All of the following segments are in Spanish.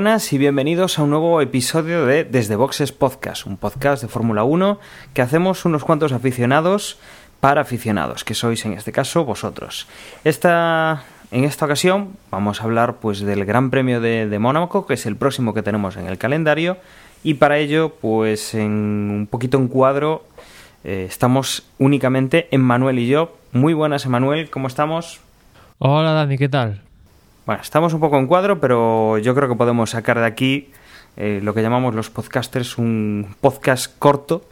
buenas y bienvenidos a un nuevo episodio de Desde Boxes Podcast, un podcast de Fórmula 1 que hacemos unos cuantos aficionados para aficionados, que sois en este caso vosotros. Esta, en esta ocasión vamos a hablar pues del Gran Premio de, Mónaco, que es el próximo que tenemos en el calendario, y para ello, pues en un poquito en cuadro, eh, estamos únicamente Manuel y yo. Muy buenas, Emanuel, ¿cómo estamos? Hola Dani, ¿qué tal? Bueno, estamos un poco en cuadro, pero yo creo que podemos sacar de aquí eh, lo que llamamos los podcasters un podcast corto.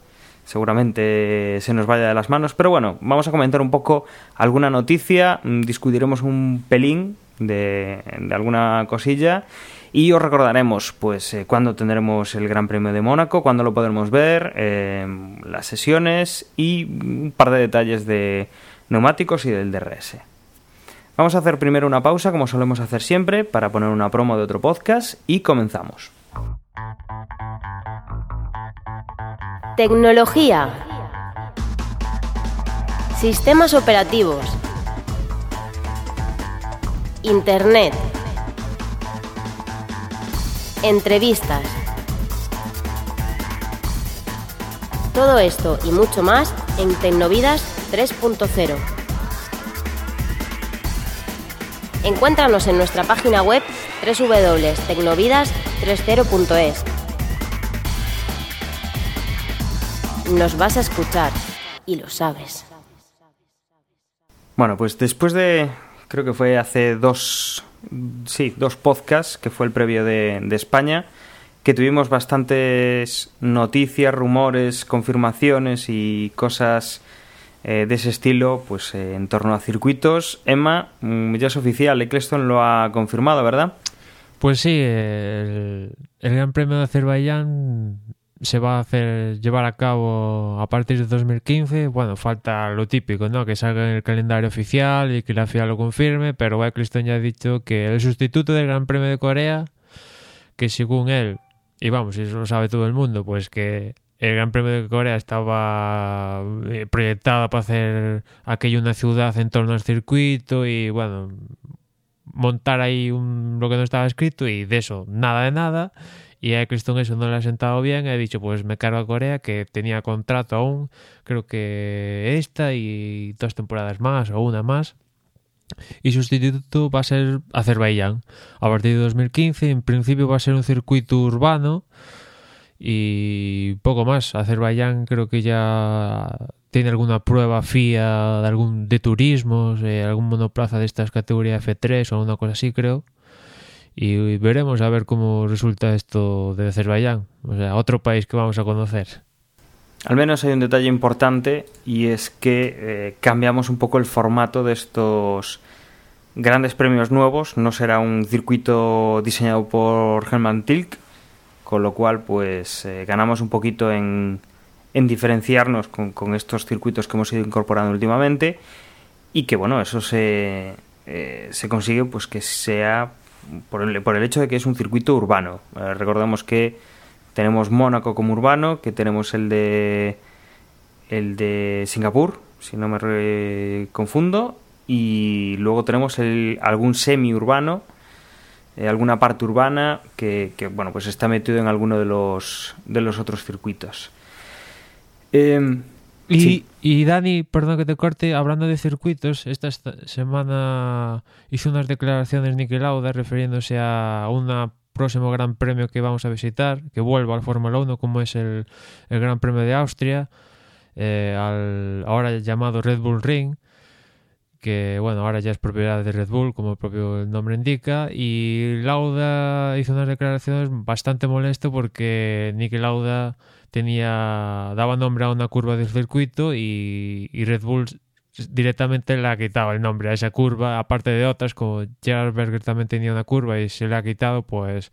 Seguramente se nos vaya de las manos, pero bueno, vamos a comentar un poco alguna noticia, mm, discutiremos un pelín de, alguna cosilla y os recordaremos pues eh, cuándo tendremos el Gran Premio de Mónaco, cuándo lo podremos ver, eh, las sesiones y un par de detalles de neumáticos y del DRS. Vamos a hacer primero una pausa, como solemos hacer siempre, para poner una promo de otro podcast y comenzamos. Tecnología. Sistemas operativos. Internet. Entrevistas. Todo esto y mucho más en Tecnovidas 3.0. Encuéntranos en nuestra página web www.tecnovidas30.es. Nos vas a escuchar y lo sabes. Bueno, pues después de, creo que fue hace dos, sí, dos podcasts, que fue el previo de, de España, que tuvimos bastantes noticias, rumores, confirmaciones y cosas eh, de ese estilo, pues eh, en torno a circuitos. Emma, mm, ya es oficial, Eccleston lo ha confirmado, ¿verdad? Pues sí, el, Gran Premio de Azerbaiyán se va a hacer llevar a cabo a partir de 2015. Bueno, falta lo típico, ¿no? Que salga en el calendario oficial y que la FIA lo confirme, pero Eccleston ya ha dicho que el sustituto del Gran Premio de Corea, que según él, y vamos, eso lo sabe todo el mundo, pues que el Gran Premio de Corea estaba eh, proyectado para hacer aquello una ciudad en torno al circuito y bueno, montar ahí un, lo que no estaba escrito y de eso, nada de nada. Y a Eccleston eso no le ha sentado bien. He dicho, pues me cargo a Corea, que tenía contrato aún, creo que esta y dos temporadas más o una más. Y sustituto va a ser Azerbaiyán. A partir de 2015, en principio va a ser un circuito urbano y poco más. Azerbaiyán creo que ya tiene alguna prueba FIA de algún de turismo, eh, algún monoplaza de estas categorías F3 o alguna cosa así, creo. Y veremos a ver cómo resulta esto de Azerbaiyán, o sea, otro país que vamos a conocer. Al menos hay un detalle importante y es que eh, cambiamos un poco el formato de estos grandes premios nuevos. No será un circuito diseñado por Hermann Tilk, con lo cual pues eh, ganamos un poquito en, en diferenciarnos con, con, estos circuitos que hemos ido incorporando últimamente y que bueno, eso se, eh, se consigue pues que sea por el, por el hecho de que es un circuito urbano. Eh, recordamos que tenemos Mónaco como urbano, que tenemos el de el de Singapur, si no me confundo, y luego tenemos el, algún semi-urbano, eh, alguna parte urbana que, que, bueno, pues está metido en alguno de los, de los otros circuitos. Eh, y, sí. y, Dani, perdón que te corte, hablando de circuitos, esta semana hizo unas declaraciones Niki Lauda refiriéndose a un próximo Gran Premio que vamos a visitar, que vuelva al Fórmula 1, como es el, el, Gran Premio de Austria, eh, al ahora llamado Red Bull Ring, que bueno, ahora ya es propiedad de Red Bull, como el propio nombre indica, y Lauda hizo unas declaraciones bastante molesto porque Niki Lauda tenía daba nombre a una curva del circuito y, y Red Bull directamente le ha quitado el nombre a esa curva, aparte de otras, como Gerard Berger también tenía una curva y se le ha quitado, pues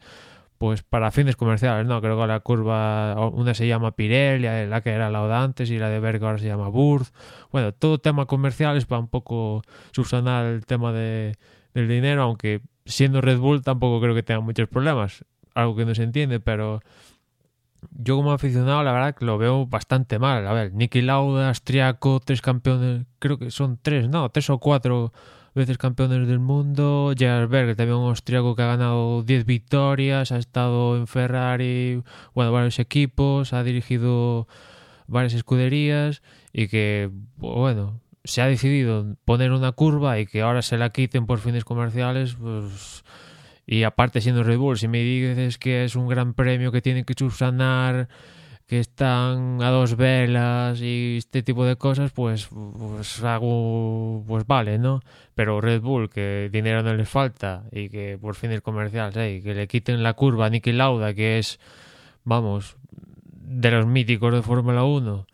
pues para fines comerciales, ¿no? Creo que la curva, una se llama Pirelli, la que era la antes, y la de Berg ahora se llama Burz. Bueno, todo tema comercial es para un poco subsanar el tema de, del dinero, aunque siendo Red Bull tampoco creo que tenga muchos problemas, algo que no se entiende, pero yo como aficionado la verdad que lo veo bastante mal. A ver, Nicky Lauda, Austriaco, tres campeones, creo que son tres, no, tres o cuatro veces campeones del mundo. Gerhard Berger, también un austriaco que ha ganado 10 victorias, ha estado en Ferrari, bueno, varios equipos, ha dirigido varias escuderías y que, bueno, se ha decidido poner una curva y que ahora se la quiten por fines comerciales, pues... Y aparte siendo Red Bull, si me dices que es un gran premio que tiene que subsanar que están a dos velas y este tipo de cosas, pues, pues hago, pues vale, ¿no? Pero Red Bull, que dinero no les falta y que por fin el comercial, ¿sí? que le quiten la curva a Nicky Lauda, que es, vamos, de los míticos de Fórmula 1,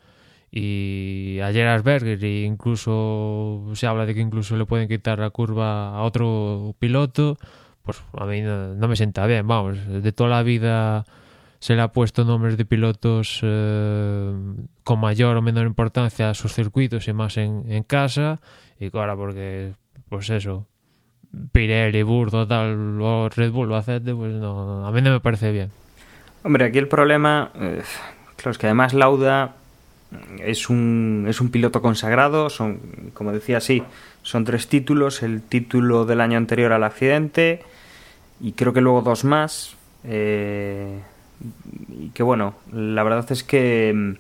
y a Berger, e incluso se habla de que incluso le pueden quitar la curva a otro piloto, pues a mí no, no me sienta bien, vamos, de toda la vida se le ha puesto nombres de pilotos eh, con mayor o menor importancia a sus circuitos y más en, en casa. Y ahora porque, pues eso, Pirelli, Burdo, tal, o Red Bull o Acete, pues no, a mí no me parece bien. Hombre, aquí el problema, eh, claro, es que además Lauda es un, es un piloto consagrado, son, como decía, sí, son tres títulos, el título del año anterior al accidente y creo que luego dos más. Eh, y que bueno, la verdad es que mm,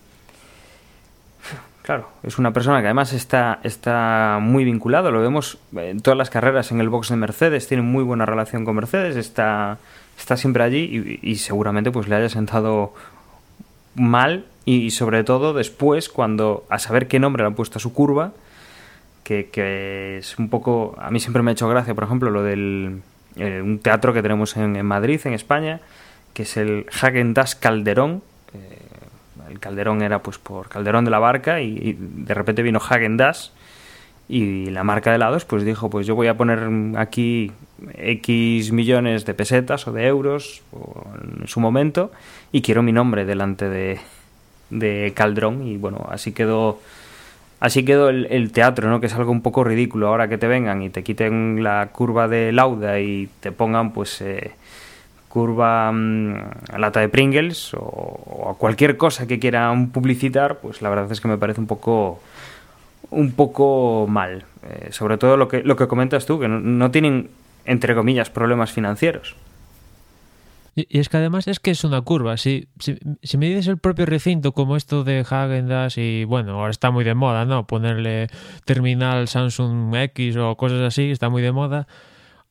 claro, es una persona que además está, está muy vinculado, lo vemos en todas las carreras en el box de Mercedes, tiene muy buena relación con Mercedes, está, está siempre allí y, seguramente pues le haya sentado mal y, sobre todo después cuando a saber qué nombre le han puesto a su curva, que, que, es un poco, a mí siempre me ha hecho gracia, por ejemplo, lo del eh, un teatro que tenemos en, en Madrid, en España, que es el Hagen Das Calderón. Eh, el Calderón era pues por Calderón de la Barca y, de repente vino Hagen Das y la marca de helados pues dijo pues yo voy a poner aquí X millones de pesetas o de euros en su momento y quiero mi nombre delante de, de Calderón y bueno así quedó así quedó el, teatro no que es algo un poco ridículo. Ahora que te vengan y te quiten la curva de lauda y te pongan pues eh, curva mm, lata de Pringles o, cualquier cosa que quieran publicitar, pues la verdad es que me parece un poco un poco mal. Eh, sobre todo lo que, lo que comentas tú, que no, tienen, entre comillas, problemas financieros. Y, es que además es que es una curva. Si, si, si me dices el propio recinto como esto de Hagendas y bueno, ahora está muy de moda, ¿no? Ponerle terminal Samsung X o cosas así, está muy de moda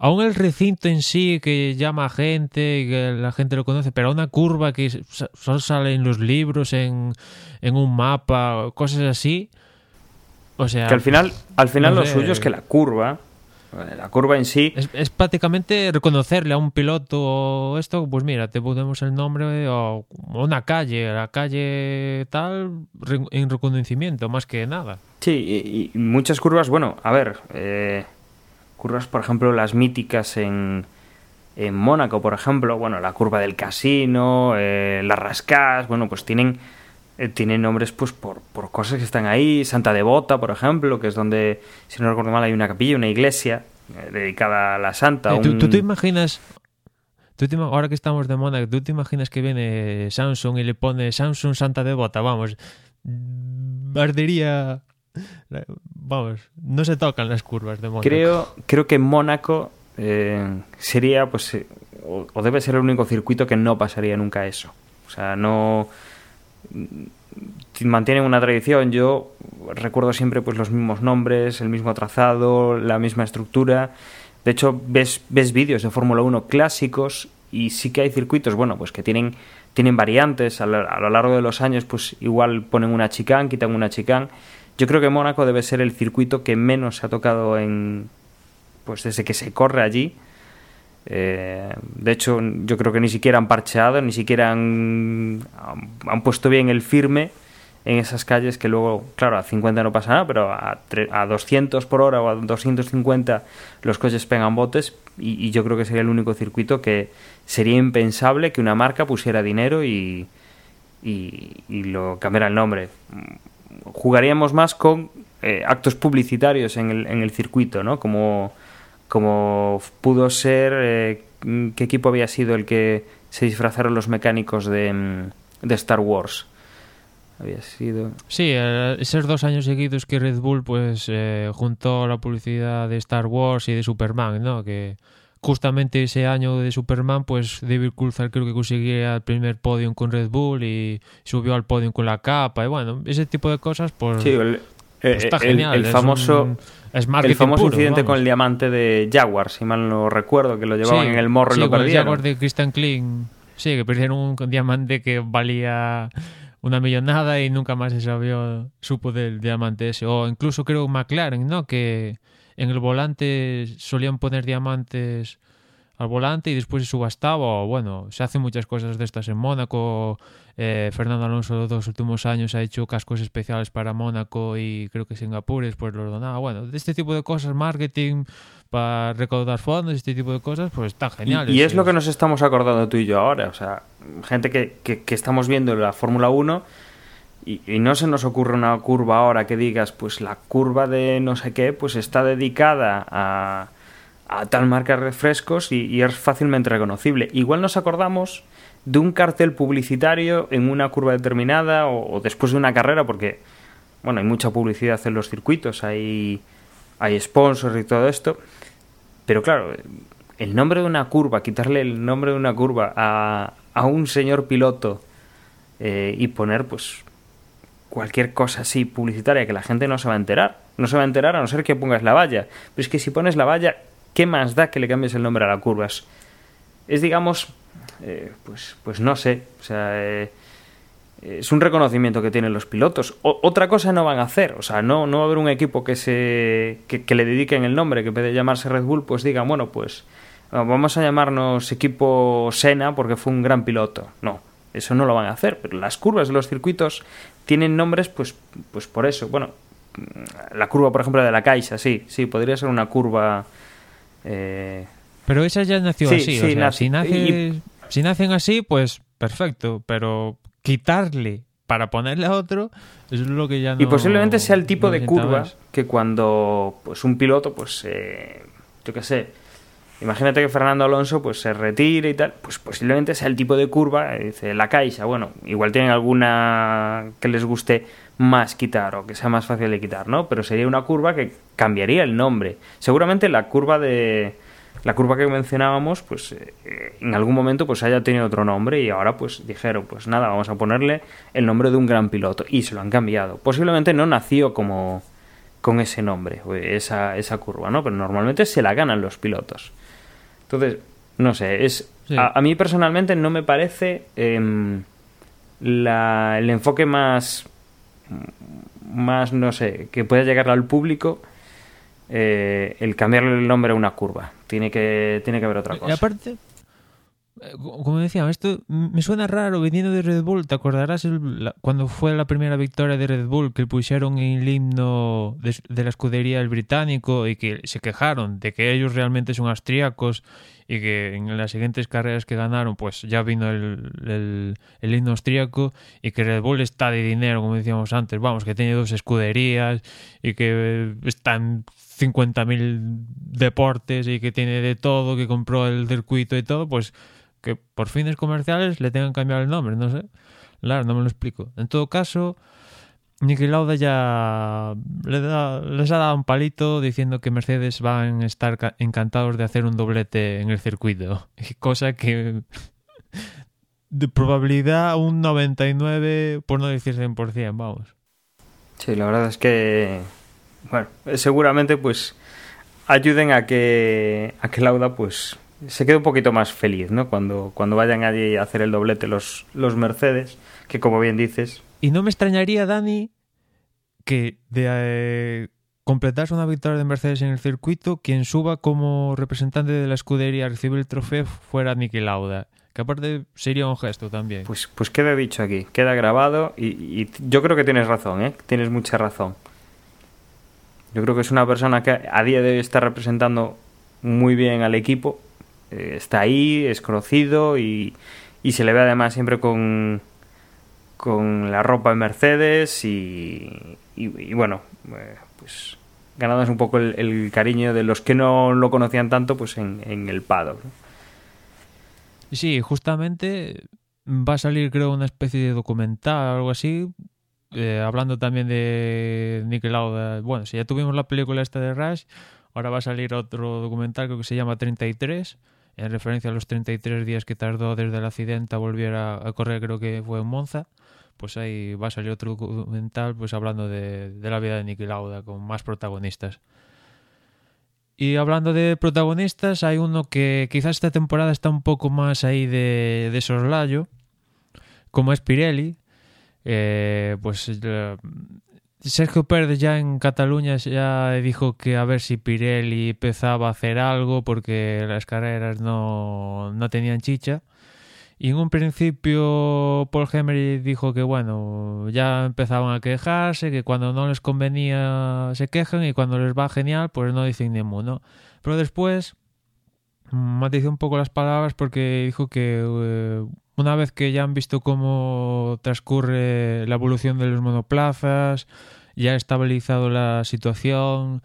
aún el recinto en sí que llama a gente y que la gente lo conoce, pero una curva que solo sale en los libros, en, en un mapa, cosas así. O sea. Que al final, al final lo suyo es que la curva. La curva en sí. Es, prácticamente reconocerle a un piloto o esto, pues mira, te ponemos el nombre o una calle, la calle tal, en reconocimiento, más que nada. Sí, y, muchas curvas, bueno, a ver, eh, curvas, por ejemplo, las míticas en, en Mónaco, por ejemplo, bueno, la curva del casino, eh, las rascas, bueno, pues tienen, eh, tienen nombres pues por, por, cosas que están ahí, Santa Devota, por ejemplo, que es donde, si no recuerdo mal, hay una capilla, una iglesia eh, dedicada a la Santa. ¿Tú, ¿Tú, te imaginas, tú te, ahora que estamos de Mónaco, tú te imaginas que viene Samsung y le pone Samsung Santa Devota, vamos, ardería Vamos, no se tocan las curvas de Mónaco. Creo, creo que Mónaco eh, sería, pues, eh, o, debe ser el único circuito que no pasaría nunca eso. O sea, no mantienen una tradición. Yo recuerdo siempre pues los mismos nombres, el mismo trazado, la misma estructura. De hecho, ves, ves vídeos de Fórmula 1 clásicos y sí que hay circuitos, bueno, pues que tienen, tienen variantes. A lo, a lo largo de los años, pues igual ponen una chicán, quitan una chicán yo creo que Mónaco debe ser el circuito que menos se ha tocado en. Pues desde que se corre allí. Eh, de hecho, yo creo que ni siquiera han parcheado, ni siquiera han, han, puesto bien el firme en esas calles que luego, claro, a 50 no pasa nada, pero a, a 200 por hora o a 250 los coches pegan botes y, yo creo que sería el único circuito que sería impensable que una marca pusiera dinero y, y, y lo cambiara el nombre. Jugaríamos más con eh, actos publicitarios en el, en el circuito, ¿no? Como, como pudo ser, eh, qué equipo había sido el que se disfrazaron los mecánicos de, de Star Wars había sido. Sí, eh, esos dos años seguidos que Red Bull pues eh, juntó la publicidad de Star Wars y de Superman, ¿no? Que justamente ese año de Superman, pues David Coulthard creo que conseguía el primer podium con Red Bull y subió al podium con la capa y bueno, ese tipo de cosas pues, sí, el, pues está el, genial. El, famoso, es, un, es el famoso puro, incidente vamos. con el diamante de Jaguar, si mal no recuerdo, que lo llevaban Sí, en el morro sí, y lo con el perdieron. Jaguar de Christian Klein. Sí, que perdieron un diamante que valía una millonada y nunca más se sabía, supo del diamante ese. O incluso creo McLaren, ¿no? Que en el volante solían poner diamantes al volante y después se subastaba. O bueno, se hacen muchas cosas de estas en Mónaco. Eh, Fernando Alonso los dos últimos años ha hecho cascos especiales para Mónaco y creo que Singapur después los donaba. Bueno, de este tipo de cosas, marketing para recaudar fondos, este tipo de cosas, pues están Y, geniales. y es lo que nos estamos acordando tú y yo ahora. O sea, gente que, que, que estamos viendo la Fórmula 1 y, no se nos ocurre una curva ahora que digas, pues la curva de no sé qué, pues está dedicada a, a tal marca de refrescos y, y es fácilmente reconocible. Igual nos acordamos de un cartel publicitario en una curva determinada o, o después de una carrera, porque, bueno, hay mucha publicidad en los circuitos, hay, hay sponsors y todo esto. Pero claro, el nombre de una curva, quitarle el nombre de una curva a, a un señor piloto eh, y poner pues cualquier cosa así publicitaria que la gente no se va a enterar. No se va a enterar a no ser que pongas la valla. Pero es que si pones la valla, ¿qué más da que le cambies el nombre a la curva? Es, digamos, eh, pues, pues no sé, o sea, eh, es un reconocimiento que tienen los pilotos. Otra cosa no van a hacer, o sea, no, no va a haber un equipo que, se, que, que le dediquen el nombre, que puede llamarse Red Bull, pues digan, bueno, pues vamos a llamarnos equipo Sena porque fue un gran piloto. No, eso no lo van a hacer, pero las curvas de los circuitos tienen nombres pues, pues por eso. Bueno, la curva, por ejemplo, de la Caixa, sí, sí, podría ser una curva... Eh... Pero esa ya nació Sí, así, sí, o sea, nace- si, nace, y- si nacen así, pues perfecto, pero quitarle para ponerle a otro, es lo que ya no... Y posiblemente sea el tipo no de curva que cuando pues un piloto, pues eh, yo qué sé, imagínate que Fernando Alonso pues se retire y tal, pues posiblemente sea el tipo de curva, eh, dice la caixa, bueno, igual tienen alguna que les guste más quitar o que sea más fácil de quitar, ¿no? Pero sería una curva que cambiaría el nombre. Seguramente la curva de la curva que mencionábamos, pues eh, en algún momento pues haya tenido otro nombre y ahora pues dijeron, pues nada, vamos a ponerle el nombre de un gran piloto y se lo han cambiado. Posiblemente no nació como con ese nombre, esa, esa curva, ¿no? Pero normalmente se la ganan los pilotos. Entonces, no sé, es Sí. a, a mí personalmente no me parece em, la- el enfoque más más no sé que pueda llegar al público eh, el cambiarle el nombre a una curva tiene que tiene que haber otra Y cosa aparte, eh, co- como decía, esto me suena raro viniendo de Red Bull. ¿Te acordarás el- la- cuando fue la primera victoria de Red Bull que pusieron el himno de, la escudería el británico y que se quejaron de que ellos realmente son austríacos y que en las siguientes carreras que ganaron pues ya vino el, el, el himno austríaco y que Red Bull está de dinero, como decíamos antes, vamos, que tiene dos escuderías y que eh, está en 50.000 deportes y que tiene de todo, que compró el circuito y todo, pues que por fines comerciales le tengan que cambiar el nombre, no sé. Claro, no me lo explico. En todo caso, Niki Lauda ya le da- les ha dado un palito diciendo que Mercedes van a estar ca- encantados de hacer un doblete en el circuito. Cosa que de probabilidad un 99, por no decir 100%, vamos. Sí, la verdad es que, bueno, eh, seguramente pues ayuden a que a que Lauda pues se quede un poquito más feliz, ¿no? Cuando cuando vayan allí a hacer el doblete los los Mercedes, que como bien dices, Y no me extrañaría, Dani, que de eh, completarse una victoria de Mercedes en el circuito, quien suba como representante de la escudería a recibir el trofeo fuera Niki Lauda. Que aparte sería un gesto también. Pues, pues queda dicho aquí, queda grabado y, y yo creo que tienes razón, ¿eh? Tienes mucha razón. Yo creo que es una persona que a día de hoy está representando muy bien al equipo. Eh, está ahí, es conocido y, y se le ve además siempre con, con la ropa en Mercedes y, y, bueno, eh, pues ganándose un poco el, cariño de los que no lo conocían tanto pues en, el paddock. Sí, justamente va a salir creo una especie de documental o algo así, eh, hablando también de Nick. Bueno, si ya tuvimos la película esta de Rush, ahora va a salir otro documental creo que se llama 33, en referencia a los 33 días que tardó desde el accidente a volver a, correr, creo que fue en Monza. Pues ahí va a salir otro documental pues hablando de, la vida de Nicky Lauda con más protagonistas. Y hablando de protagonistas, hay uno que quizás esta temporada está un poco más ahí de, de soslayo, como es Pirelli. Eh, pues eh, Sergio Pérez ya en Cataluña ya dijo que a ver si Pirelli empezaba a hacer algo porque las carreras no, no tenían chicha. Y en un principio Paul Henry dijo que bueno, ya empezaban a quejarse, que cuando no les convenía se quejan y cuando les va genial pues no dicen ni mu, ¿no? Pero después matizó un poco las palabras porque dijo que eh, una vez que ya han visto cómo transcurre la evolución de los monoplazas, ya ha estabilizado la situación,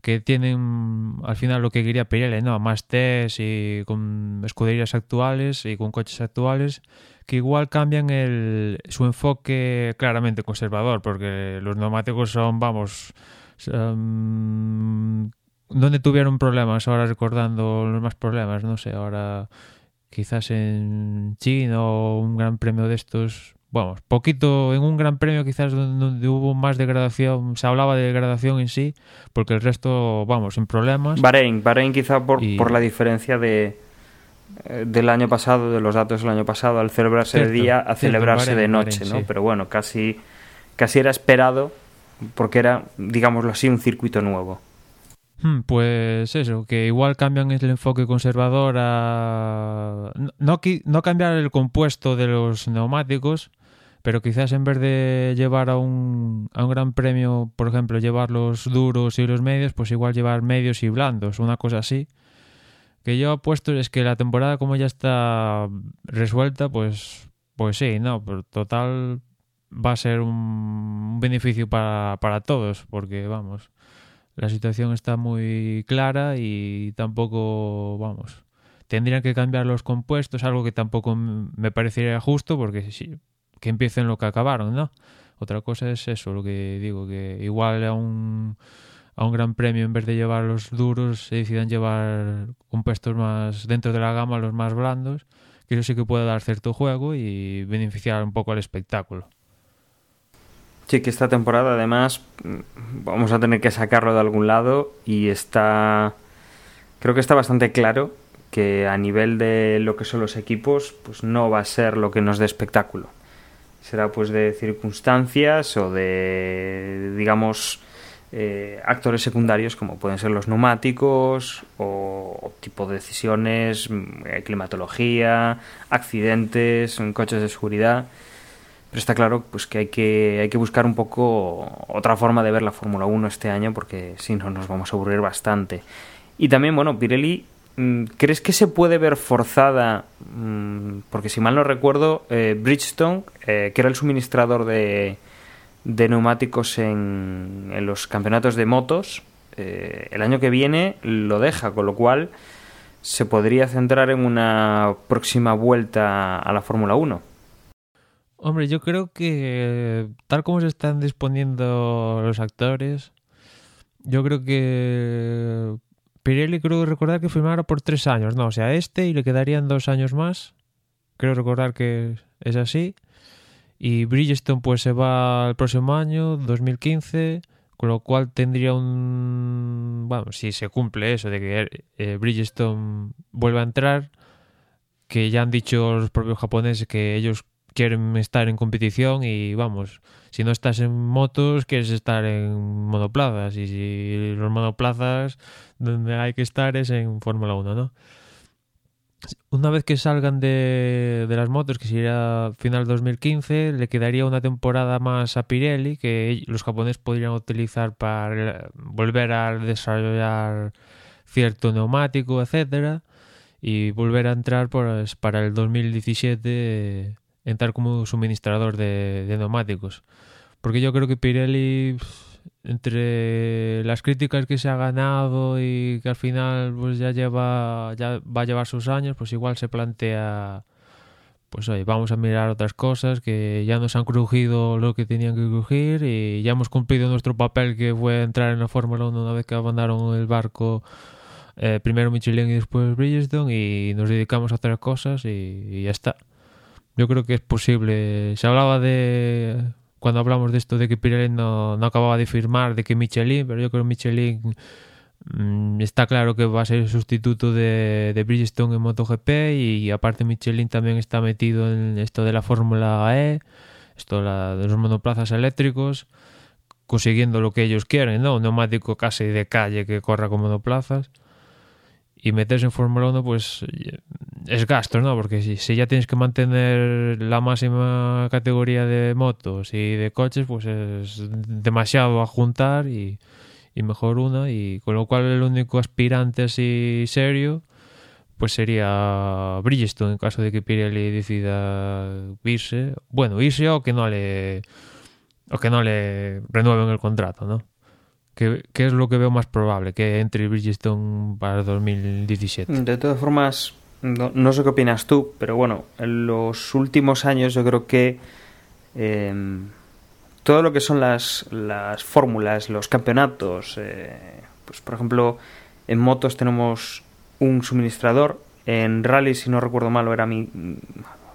que tienen al final lo que quería Pirelli, ¿no? Más test y con escuderías actuales y con coches actuales que igual cambian el, su enfoque claramente conservador, porque los neumáticos son, vamos, son, donde tuvieron problemas, ahora recordando los más problemas, no sé, ahora quizás en China o un gran premio de estos vamos, poquito en un gran premio quizás donde hubo más degradación, se hablaba de degradación en sí, porque el resto, vamos, sin problemas. Bahrein, Bahrein quizá por, y... por la diferencia de del año pasado, de los datos del año pasado, al celebrarse cierto, de día a cierto, celebrarse Bahrein, de noche, Bahrein, ¿no? Sí. Pero bueno, casi, casi era esperado porque era, digámoslo así, un circuito nuevo. Hmm, pues eso, que igual cambian el enfoque conservador a... No, cambiar el compuesto de los neumáticos, pero quizás en vez de llevar a un, a un gran premio, por ejemplo, llevar los duros y los medios, pues igual llevar medios y blandos, una cosa así. Que yo apuesto es que la temporada como ya está resuelta, pues, pues sí, no, pero total va a ser un beneficio para, para todos, porque vamos, la situación está muy clara y tampoco, vamos, tendrían que cambiar los compuestos, algo que tampoco me parecería justo, porque si, que empiecen lo que acabaron, ¿no? Otra cosa es eso, lo que digo, que igual a un, a un gran premio en vez de llevar los duros se decidan llevar compuestos más dentro de la gama, los más blandos, que eso sí que puede dar cierto juego y beneficiar un poco al espectáculo. Sí, que esta temporada además vamos a tener que sacarlo de algún lado y está, creo que está bastante claro que a nivel de lo que son los equipos, pues no va a ser lo que nos dé espectáculo será pues de circunstancias o de, digamos, eh, actores secundarios como pueden ser los neumáticos o, tipo de decisiones, eh, climatología, accidentes, coches de seguridad. Pero está claro pues que hay que hay que buscar un poco otra forma de ver la Fórmula 1 este año porque si no nos vamos a aburrir bastante. Y también, bueno, Pirelli Mm, ¿Crees que se puede ver forzada? Mm, porque si mal no recuerdo, eh, Bridgestone, eh, que era el suministrador de, de neumáticos en, los campeonatos de motos, eh, el año que viene lo deja, con lo cual se podría centrar en una próxima vuelta a la Fórmula 1. Hombre, yo creo que tal como se están disponiendo los actores, yo creo que Pirelli creo recordar que firmara por tres años, no, o sea, este y le quedarían dos años más. Creo recordar que es así. Y Bridgestone pues se va el próximo año, 2015, con lo cual tendría un... Bueno, si se cumple eso de que eh, Bridgestone vuelva a entrar, que ya han dicho los propios japoneses que ellos quieren estar en competición y vamos, si no estás en motos, quieres estar en monoplazas y si los monoplazas donde hay que estar es en Fórmula 1, ¿no? una vez que salgan de, de las motos, que sería final 2015, le quedaría una temporada más a Pirelli que los japoneses podrían utilizar para volver a desarrollar cierto neumático, etcétera, y volver a entrar para el 2017 entrar como suministrador de, neumáticos. Porque yo creo que Pirelli entre las críticas que se ha ganado y que al final pues ya lleva ya va a llevar sus años pues igual se plantea pues oye vamos a mirar otras cosas que ya nos han crujido lo que tenían que crujir y ya hemos cumplido nuestro papel que fue entrar en la Fórmula 1 una vez que abandonaron el barco eh, primero Michelin y después Bridgestone y nos dedicamos a otras cosas y ya está yo creo que es posible se hablaba de cuando hablamos de esto de que Pirelli no, no acababa de firmar, de que Michelin, pero yo creo que Michelin mmm, está claro que va a ser el sustituto de, de Bridgestone en MotoGP y aparte Michelin también está metido en esto de la Fórmula E, esto de los monoplazas eléctricos, consiguiendo lo que ellos quieren, ¿no? Un neumático casi de calle que corra con monoplazas y meterse en Fórmula 1 pues es gasto, ¿no? Porque si, ya tienes que mantener la máxima categoría de motos y de coches, pues es demasiado a juntar y, y mejor una y con lo cual el único aspirante así serio pues sería Bridgestone en caso de que Pirelli decida irse, bueno, irse o que no le o que no le renueven el contrato, ¿no? ¿Qué, ¿Qué, es lo que veo más probable? Que entre Bridgestone para 2017. De todas formas, no, no, sé qué opinas tú, pero bueno, en los últimos años yo creo que eh, todo lo que son las, las fórmulas, los campeonatos, eh, pues por ejemplo, en motos tenemos un suministrador, en rally, si no recuerdo mal, era mi.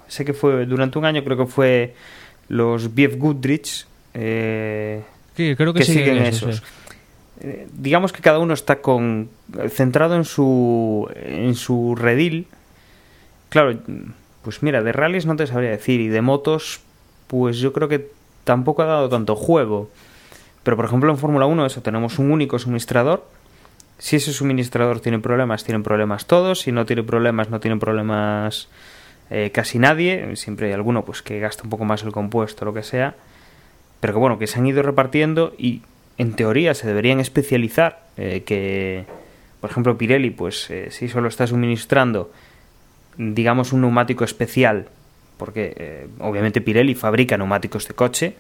Sé que fue durante un año, creo que fue los BF Goodrich. Eh, sí, creo que, que siguen, siguen eso, esos. Sí digamos que cada uno está con centrado en su en su redil. Claro pues mira de rallies no te sabría decir y de motos pues yo creo que tampoco ha dado tanto juego. Pero por ejemplo en Fórmula 1 eso tenemos un único suministrador. Si ese suministrador tiene problemas tienen problemas todos. Si no tiene problemas no tienen problemas eh, casi nadie. Siempre hay alguno pues que gasta un poco más el compuesto lo que sea. Pero que bueno que se han ido repartiendo y en teoría se deberían especializar, eh, que por ejemplo Pirelli, pues eh, si solo está suministrando, digamos, un neumático especial, porque eh, obviamente Pirelli fabrica neumáticos de coche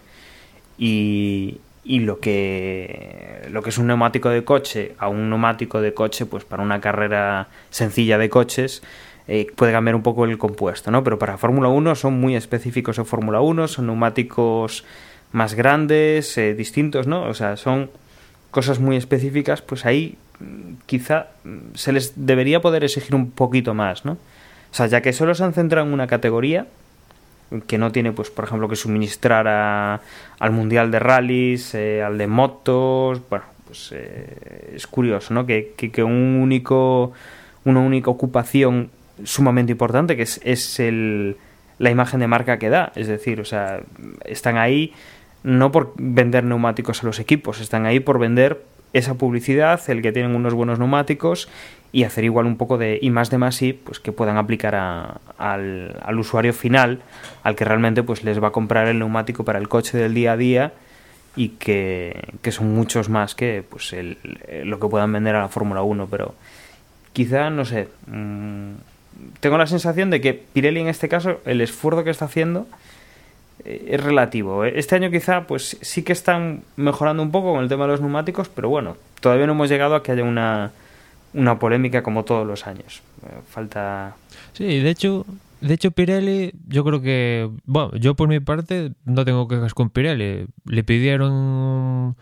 y, y, lo que lo que es un neumático de coche a un neumático de coche, pues para una carrera sencilla de coches, eh, puede cambiar un poco el compuesto, ¿no? Pero para Fórmula 1 son muy específicos en Fórmula 1, son neumáticos más grandes, eh, distintos, ¿no? O sea, son cosas muy específicas, pues ahí quizá se les debería poder exigir un poquito más, ¿no? O sea, ya que solo se han centrado en una categoría que no tiene, pues, por ejemplo, que suministrar a, al mundial de rallies, eh, al de motos, bueno, pues eh, es curioso, ¿no? Que, que, que, un único, una única ocupación sumamente importante, que es, es el, la imagen de marca que da, es decir, o sea, están ahí no por vender neumáticos a los equipos, están ahí por vender esa publicidad, el que tienen unos buenos neumáticos y hacer igual un poco de y más de más y pues que puedan aplicar a, al, usuario final, al que realmente pues les va a comprar el neumático para el coche del día a día y que, que son muchos más que pues el, lo que puedan vender a la Fórmula 1, pero quizá, no sé, mmm, tengo la sensación de que Pirelli en este caso, el esfuerzo que está haciendo es relativo. Este año quizá pues sí que están mejorando un poco con el tema de los neumáticos, pero bueno, todavía no hemos llegado a que haya una, una polémica como todos los años. Falta... Sí, de hecho, de hecho Pirelli, yo creo que, bueno, yo por mi parte no tengo quejas con Pirelli. Le pidieron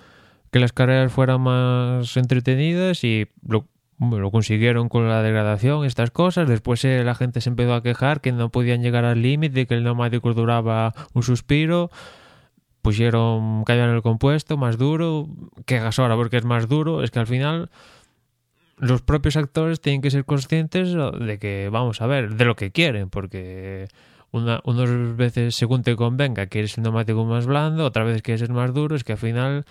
que las carreras fueran más entretenidas y lo, lo consiguieron con la degradación, estas cosas. Después eh, la gente se empezó a quejar que no podían llegar al límite, que el neumático duraba un suspiro. Pusieron, cambiaron el compuesto más duro. Quejas ahora porque es más duro. Es que al final los propios actores tienen que ser conscientes de que, vamos a ver, de lo que quieren, porque una, unas veces según te convenga quieres un neumático más blando, otra vez quieres ser más duro, es que al final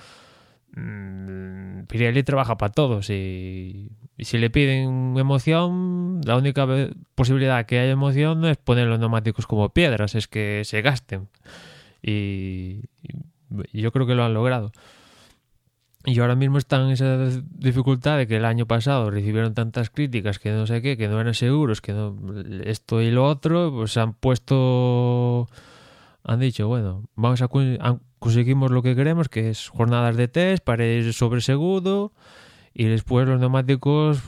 mm, Pirelli trabaja para todos y, si le piden emoción, la única posibilidad que haya emoción no es poner los neumáticos como piedras, es que se gasten. Y, yo creo que lo han logrado. Y ahora mismo están en esa dificultad de que el año pasado recibieron tantas críticas que no sé qué, que no eran seguros, que no esto y lo otro, pues han puesto han dicho, bueno, vamos a conseguimos lo que queremos, que es jornadas de test para ir sobre seguro y después los neumáticos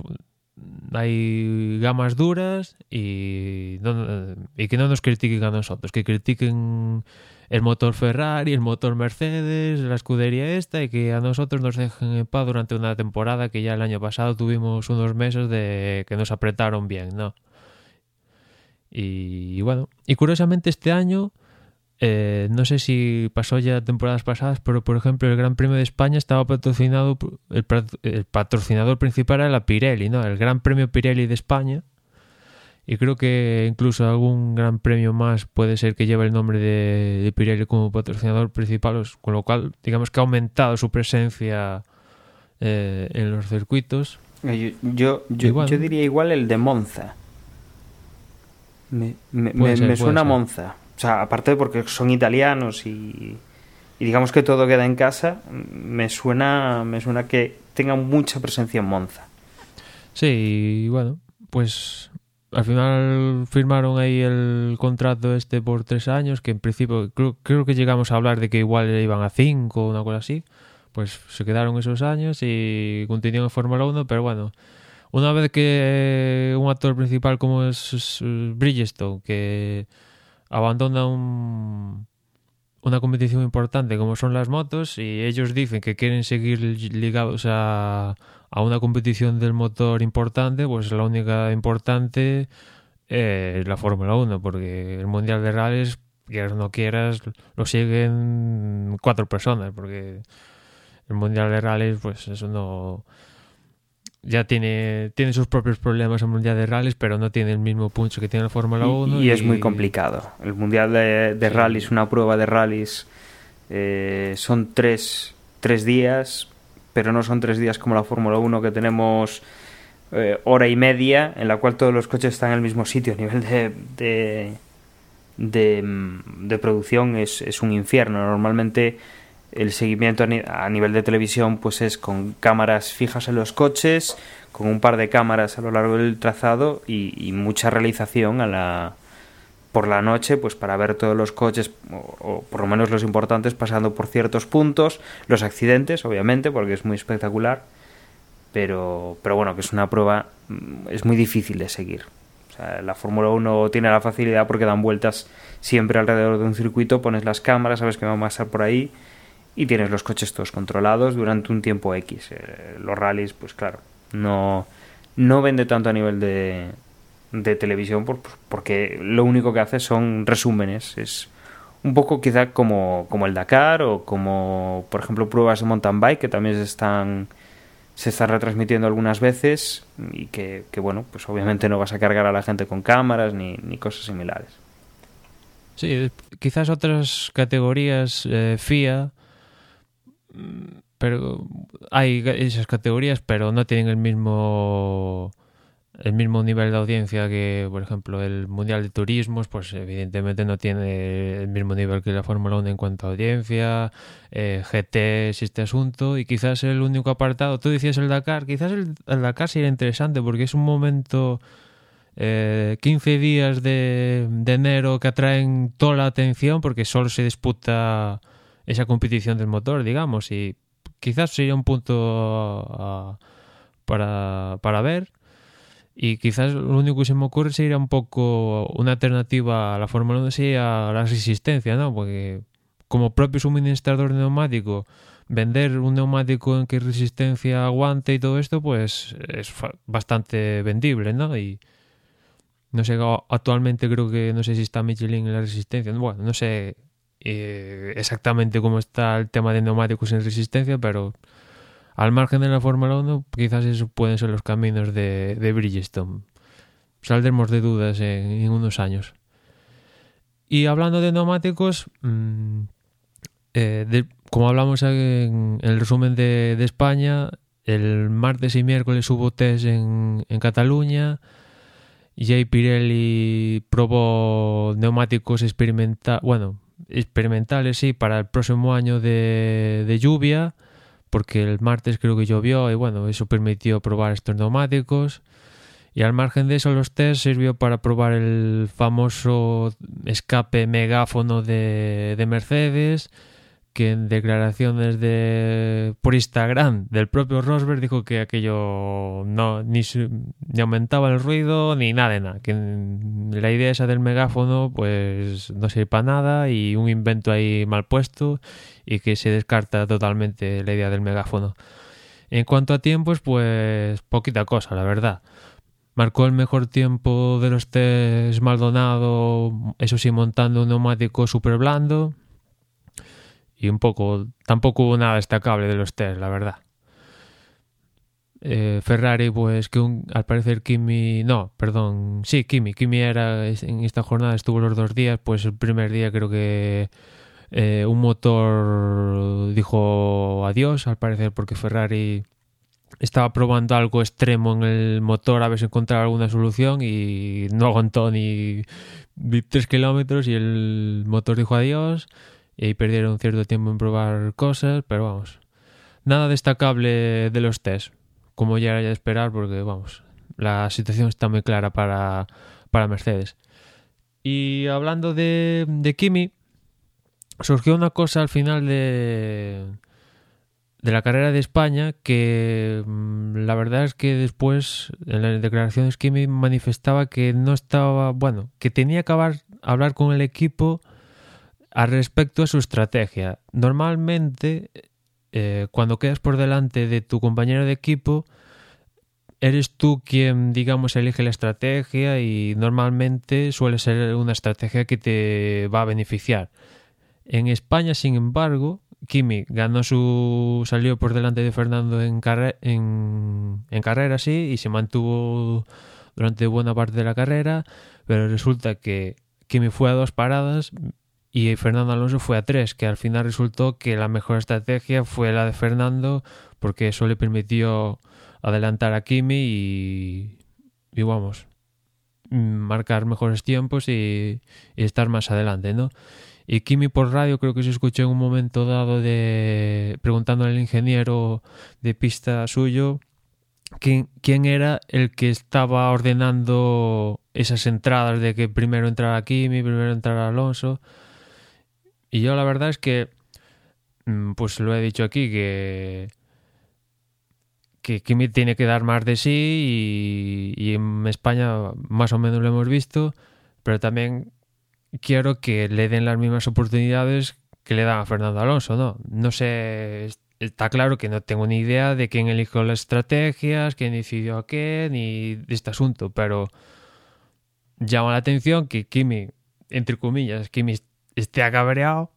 hay gamas duras y, que no nos critiquen a nosotros, que critiquen el motor Ferrari, el motor Mercedes, la escudería esta y que a nosotros nos dejen en paz durante una temporada que ya el año pasado tuvimos unos meses de que nos apretaron bien, ¿no? Y, bueno, y curiosamente este año, eh, no sé si pasó ya temporadas pasadas, pero por ejemplo el Gran Premio de España estaba patrocinado, el, el patrocinador principal era la Pirelli, ¿no? El Gran Premio Pirelli de España. Y creo que incluso algún gran premio más puede ser que lleve el nombre de, de Pirelli como patrocinador principal, con lo cual digamos que ha aumentado su presencia eh, en los circuitos. Eh, Yo, yo, yo, Igual. yo diría igual el de Monza. Me, me, Puede me- ser, me puede suena a. Monza. O sea, aparte porque son italianos y, y digamos que todo queda en casa, me suena, me suena que tengan mucha presencia en Monza. Sí, y bueno, pues al final firmaron ahí el contrato este por tres años, que en principio creo, creo que llegamos a hablar de que igual iban a cinco o una cosa así. Pues se quedaron esos años y continúan en Fórmula 1, pero bueno, una vez que un actor principal como es, es, Bridgestone, que abandona un, una competición importante como son las motos y ellos dicen que quieren seguir ligados a, a una competición del motor importante, pues la única importante es la Fórmula 1, porque el Mundial de Rallys, quieras o no quieras, lo siguen cuatro personas, porque el Mundial de Rallys, pues eso no... Ya tiene, tiene sus propios problemas el Mundial de Rallys, pero no tiene el mismo punch que tiene la Fórmula Y- 1. Y, es muy complicado. El Mundial de, de Sí. Rallys, una prueba de rallies, eh, son tres, tres días, pero no son tres días como la Fórmula 1 que tenemos eh, hora y media, en la cual todos los coches están en el mismo sitio. A nivel de, de, de, mm, de producción es, es un infierno. Normalmente el seguimiento a, ni- a nivel de televisión pues es con cámaras fijas en los coches, con un par de cámaras a lo largo del trazado y, y mucha realización a la por la noche pues para ver todos los coches o, por lo menos los importantes pasando por ciertos puntos, los accidentes obviamente porque es muy espectacular, pero pero bueno, que es una prueba mm, es muy difícil de seguir. La Fórmula 1 tiene la facilidad porque dan vueltas siempre alrededor de un circuito, pones las cámaras, sabes que van a pasar por ahí y tienes los coches todos controlados durante un tiempo X. Eh, los rallies, pues claro, no, no vende tanto a nivel de, de televisión por- porque lo único que hace son resúmenes. Es un poco quizá como, como el Dakar o como, por ejemplo, pruebas de mountain bike que también se están se están retransmitiendo algunas veces y que, que, bueno, pues obviamente no vas a cargar a la gente con cámaras ni, ni cosas similares. Sí, quizás otras categorías eh, FIA, pero hay esas categorías, pero no tienen el mismo el mismo nivel de audiencia que, por ejemplo, el Mundial de Turismos, pues evidentemente no tiene el mismo nivel que la Fórmula 1 en cuanto a audiencia, eh, GT es este asunto, y quizás el único apartado, tú decías el Dakar, quizás el, el Dakar sería interesante porque es un momento eh, 15 días de, de enero que atraen toda la atención porque solo se disputa esa competición del motor, digamos, y quizás sería un punto a- para, para ver. Y quizás lo único que se me ocurre sería un poco una alternativa a la Fórmula 1 sería la resistencia, ¿no? Porque como propio suministrador de neumático, vender un neumático en que resistencia aguante y todo esto, pues es bastante vendible, ¿no? Y no sé, actualmente creo que no sé si está Michelin en la resistencia. Bueno, no sé eh, exactamente cómo está el tema de neumáticos en resistencia, pero al margen de la Fórmula 1, quizás esos pueden ser los caminos de, de Bridgestone. Saldremos de dudas en, unos años. Y hablando de neumáticos, mm, eh, como hablamos en, en el resumen de, de, España, el martes y miércoles hubo test en, en Cataluña. Jay Pirelli probó neumáticos experimentales, bueno, experimentales, sí, para el próximo año de, de lluvia, porque el martes creo que llovió y bueno, eso permitió probar estos neumáticos. Y al margen de eso, los test sirvió para probar el famoso escape megáfono de, de Mercedes, que en declaraciones de por Instagram del propio Rosberg dijo que aquello no ni, ni, aumentaba el ruido ni nada de nada, que la idea esa del megáfono pues no sirve para nada y un invento ahí mal puesto y que se descarta totalmente la idea del megáfono. En cuanto a tiempos, pues poquita cosa, la verdad. Marcó el mejor tiempo de los test Maldonado, eso sí, montando un neumático súper blando, y un poco, tampoco hubo nada destacable de los test, la verdad. Eh, Ferrari, pues que un, al parecer Kimi, no, perdón, sí, Kimi, Kimi era en esta jornada estuvo los dos días, pues el primer día creo que eh, un motor dijo adiós, al parecer porque Ferrari estaba probando algo extremo en el motor a ver si encontraba alguna solución y no aguantó ni 3 kilómetros y el motor dijo adiós y ahí perdieron cierto tiempo en probar cosas, pero vamos, nada destacable de los test, como ya era de esperar, porque vamos, la situación está muy clara para, para Mercedes. Y hablando de, de Kimi, surgió una cosa al final de, de la carrera de España que la verdad es que después en las declaraciones Kimi manifestaba que no estaba, bueno, que tenía que hablar con el equipo al respecto a su estrategia. Normalmente, eh, cuando quedas por delante de tu compañero de equipo, eres tú quien, digamos, elige la estrategia y normalmente suele ser una estrategia que te va a beneficiar. En España, sin embargo, Kimi ganó su. salió por delante de Fernando en, en, en carrera, sí, y se mantuvo durante buena parte de la carrera, pero resulta que Kimi fue a dos paradas, y Fernando Alonso fue a tres, que al final resultó que la mejor estrategia fue la de Fernando porque eso le permitió adelantar a Kimi y, vamos, marcar mejores tiempos y, y, estar más adelante, ¿no? Y Kimi por radio creo que se escuchó en un momento dado de preguntando al ingeniero de pista suyo quién, quién era el que estaba ordenando esas entradas de que primero entrara Kimi, primero entrara Alonso y yo la verdad es que, mm, pues lo he dicho aquí, que, que Kimi tiene que dar más de sí y, en España más o menos lo hemos visto, pero también quiero que le den las mismas oportunidades que le dan a Fernando Alonso, ¿no? No sé, está claro que no tengo ni idea de quién eligió las estrategias, quién decidió a qué, ni de este asunto, pero llama la atención que Kimi, entre comillas, Kimi esté acabreado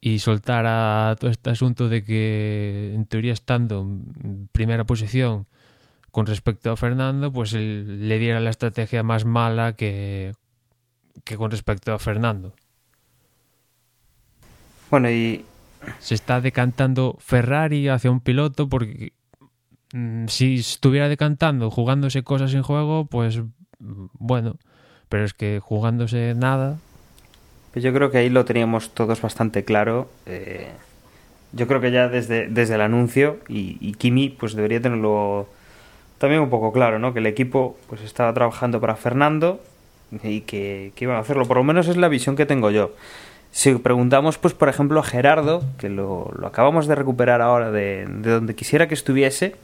y soltara todo este asunto de que, en teoría, estando en primera posición con respecto a Fernando, pues él le diera la estrategia más mala que, que con respecto a Fernando. Bueno, y. Se está decantando Ferrari hacia un piloto porque mm, si estuviera decantando, jugándose cosas en juego, pues bueno, pero es que jugándose nada, pues yo creo que ahí lo teníamos todos bastante claro. Eh, yo creo que ya desde, desde el anuncio y, Kimi pues debería tenerlo también un poco claro, ¿no? Que el equipo pues estaba trabajando para Fernando y que, que iban a hacerlo. Por lo menos es la visión que tengo yo. Si preguntamos, pues por ejemplo, a Gerardo, que lo, lo acabamos de recuperar ahora de, de, donde quisiera que estuviese,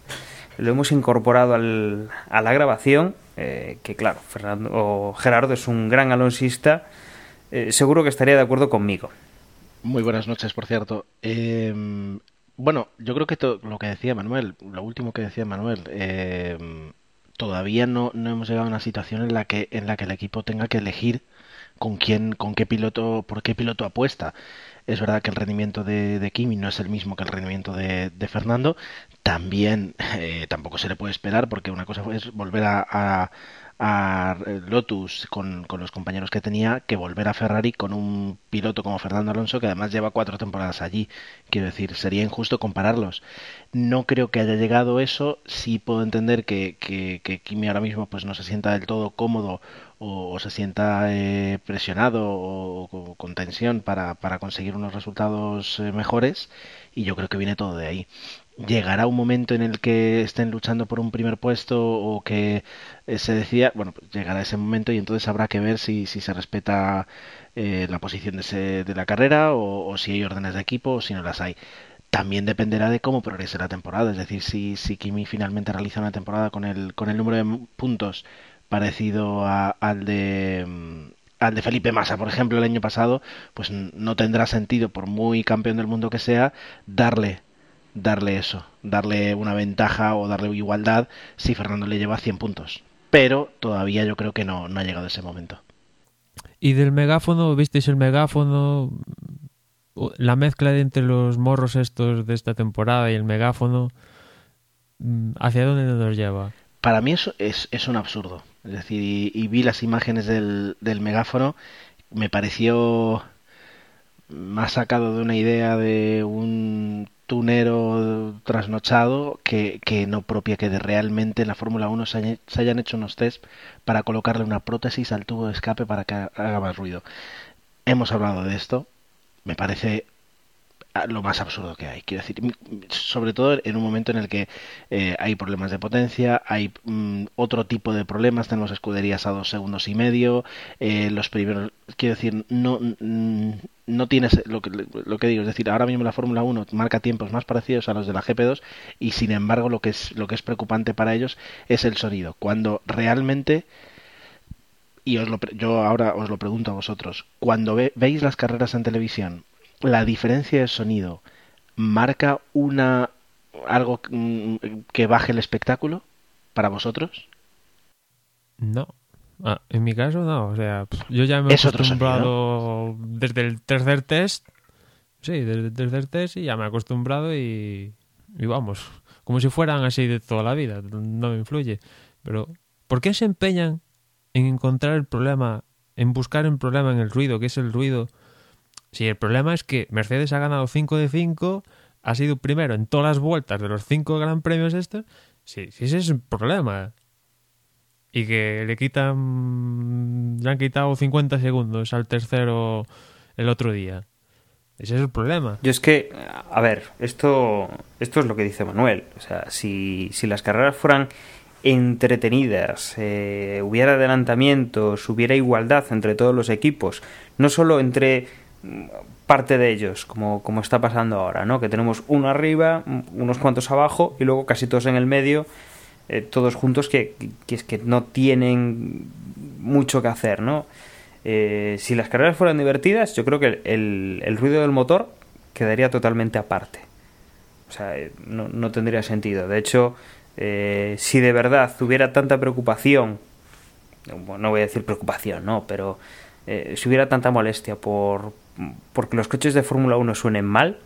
lo hemos incorporado al, a la grabación, eh, que claro, Fernando, o Gerardo es un gran alonsista eh, seguro que estaría de acuerdo conmigo. Muy buenas noches, por cierto. Eh, bueno, yo creo que lo que decía Manuel, lo último que decía Manuel, eh, todavía no, no, hemos llegado a una situación en la que en la que el equipo tenga que elegir con quién, con qué piloto, por qué piloto apuesta. Es verdad que el rendimiento de, de Kimi no es el mismo que el rendimiento de, de Fernando. También eh, tampoco se le puede esperar porque una cosa es volver a a Lotus con, con, los compañeros que tenía que volver a Ferrari con un piloto como Fernando Alonso que además lleva cuatro temporadas allí. Quiero decir, sería injusto compararlos. No creo que haya llegado eso. Sí puedo entender que, que, que Kimi ahora mismo pues no se sienta del todo cómodo o, se sienta eh, presionado o, con tensión para, para conseguir unos resultados eh, mejores y yo creo que viene todo de ahí llegará un momento en el que estén luchando por un primer puesto o que se decía, bueno, pues llegará ese momento y entonces habrá que ver si, si se respeta eh, la posición de, ese, de la carrera o, si hay órdenes de equipo o si no las hay. También dependerá de cómo progrese la temporada, es decir, si, si Kimi finalmente realiza una temporada con el, con el número de puntos parecido al de mm, al de Felipe Massa, por ejemplo, el año pasado, pues no tendrá sentido, por muy campeón del mundo que sea, darle darle eso, darle una ventaja o darle igualdad si Fernando le lleva 100 puntos. Pero todavía yo creo que no, no ha llegado ese momento. ¿Y del megáfono? ¿Visteis el megáfono? La mezcla entre los morros estos de esta temporada y el megáfono, mm, ¿hacia dónde nos lleva? Para mí eso es, es un absurdo. Es decir, y, vi las imágenes del, del megáfono, me pareció más sacado de una idea de un tunero trasnochado que, que no propia que de realmente en la Fórmula 1 se, hayan hecho unos test para colocarle una prótesis al tubo de escape para que haga más ruido. Hemos hablado de esto, me parece lo más absurdo que hay. Quiero decir, sobre todo en un momento en el que eh, hay problemas de potencia, hay mm, otro tipo de problemas, tenemos escuderías a dos segundos y medio, eh, los primeros, quiero decir, no, mm, no tienes lo que, lo que digo, es decir, ahora mismo la Fórmula 1 marca tiempos más parecidos a los de la GP2 y sin embargo lo que es, lo que es preocupante para ellos es el sonido, cuando realmente y os lo, yo ahora os lo pregunto a vosotros, cuando veis las carreras en televisión, la diferencia de sonido marca una algo mm, que baje el espectáculo para vosotros? No. Ah, en mi caso no, o sea, yo ya me he acostumbrado desde el tercer test, sí, desde el tercer test y ya me he acostumbrado y, y vamos, como si fueran así de toda la vida, no me influye. Pero, ¿por qué se empeñan en encontrar el problema, en buscar el problema en el ruido, que es el ruido si el problema es que Mercedes ha ganado 5 de 5, ha sido primero en todas las vueltas de los 5 gran premios estos, sí, sí, ese es el problema. Y que le quitan, le han quitado 50 segundos al tercero el otro día. Ese es el problema. Yo es que, a ver, esto, esto es lo que dice Manuel. O sea, si, si las carreras fueran entretenidas, eh, hubiera adelantamientos, hubiera igualdad entre todos los equipos, no solo entre parte de ellos, como, como está pasando ahora, ¿no? Que tenemos uno arriba, unos cuantos abajo y luego casi todos en el medio, eh, todos juntos que, es que no tienen mucho que hacer, ¿no? Eh, si las carreras fueran divertidas, yo creo que el, ruido del motor quedaría totalmente aparte. O sea, eh, no, no tendría sentido. De hecho, si de verdad hubiera tanta preocupación, no voy a decir preocupación, ¿no? Pero si hubiera tanta molestia por, porque los coches de Fórmula 1 suenen mal,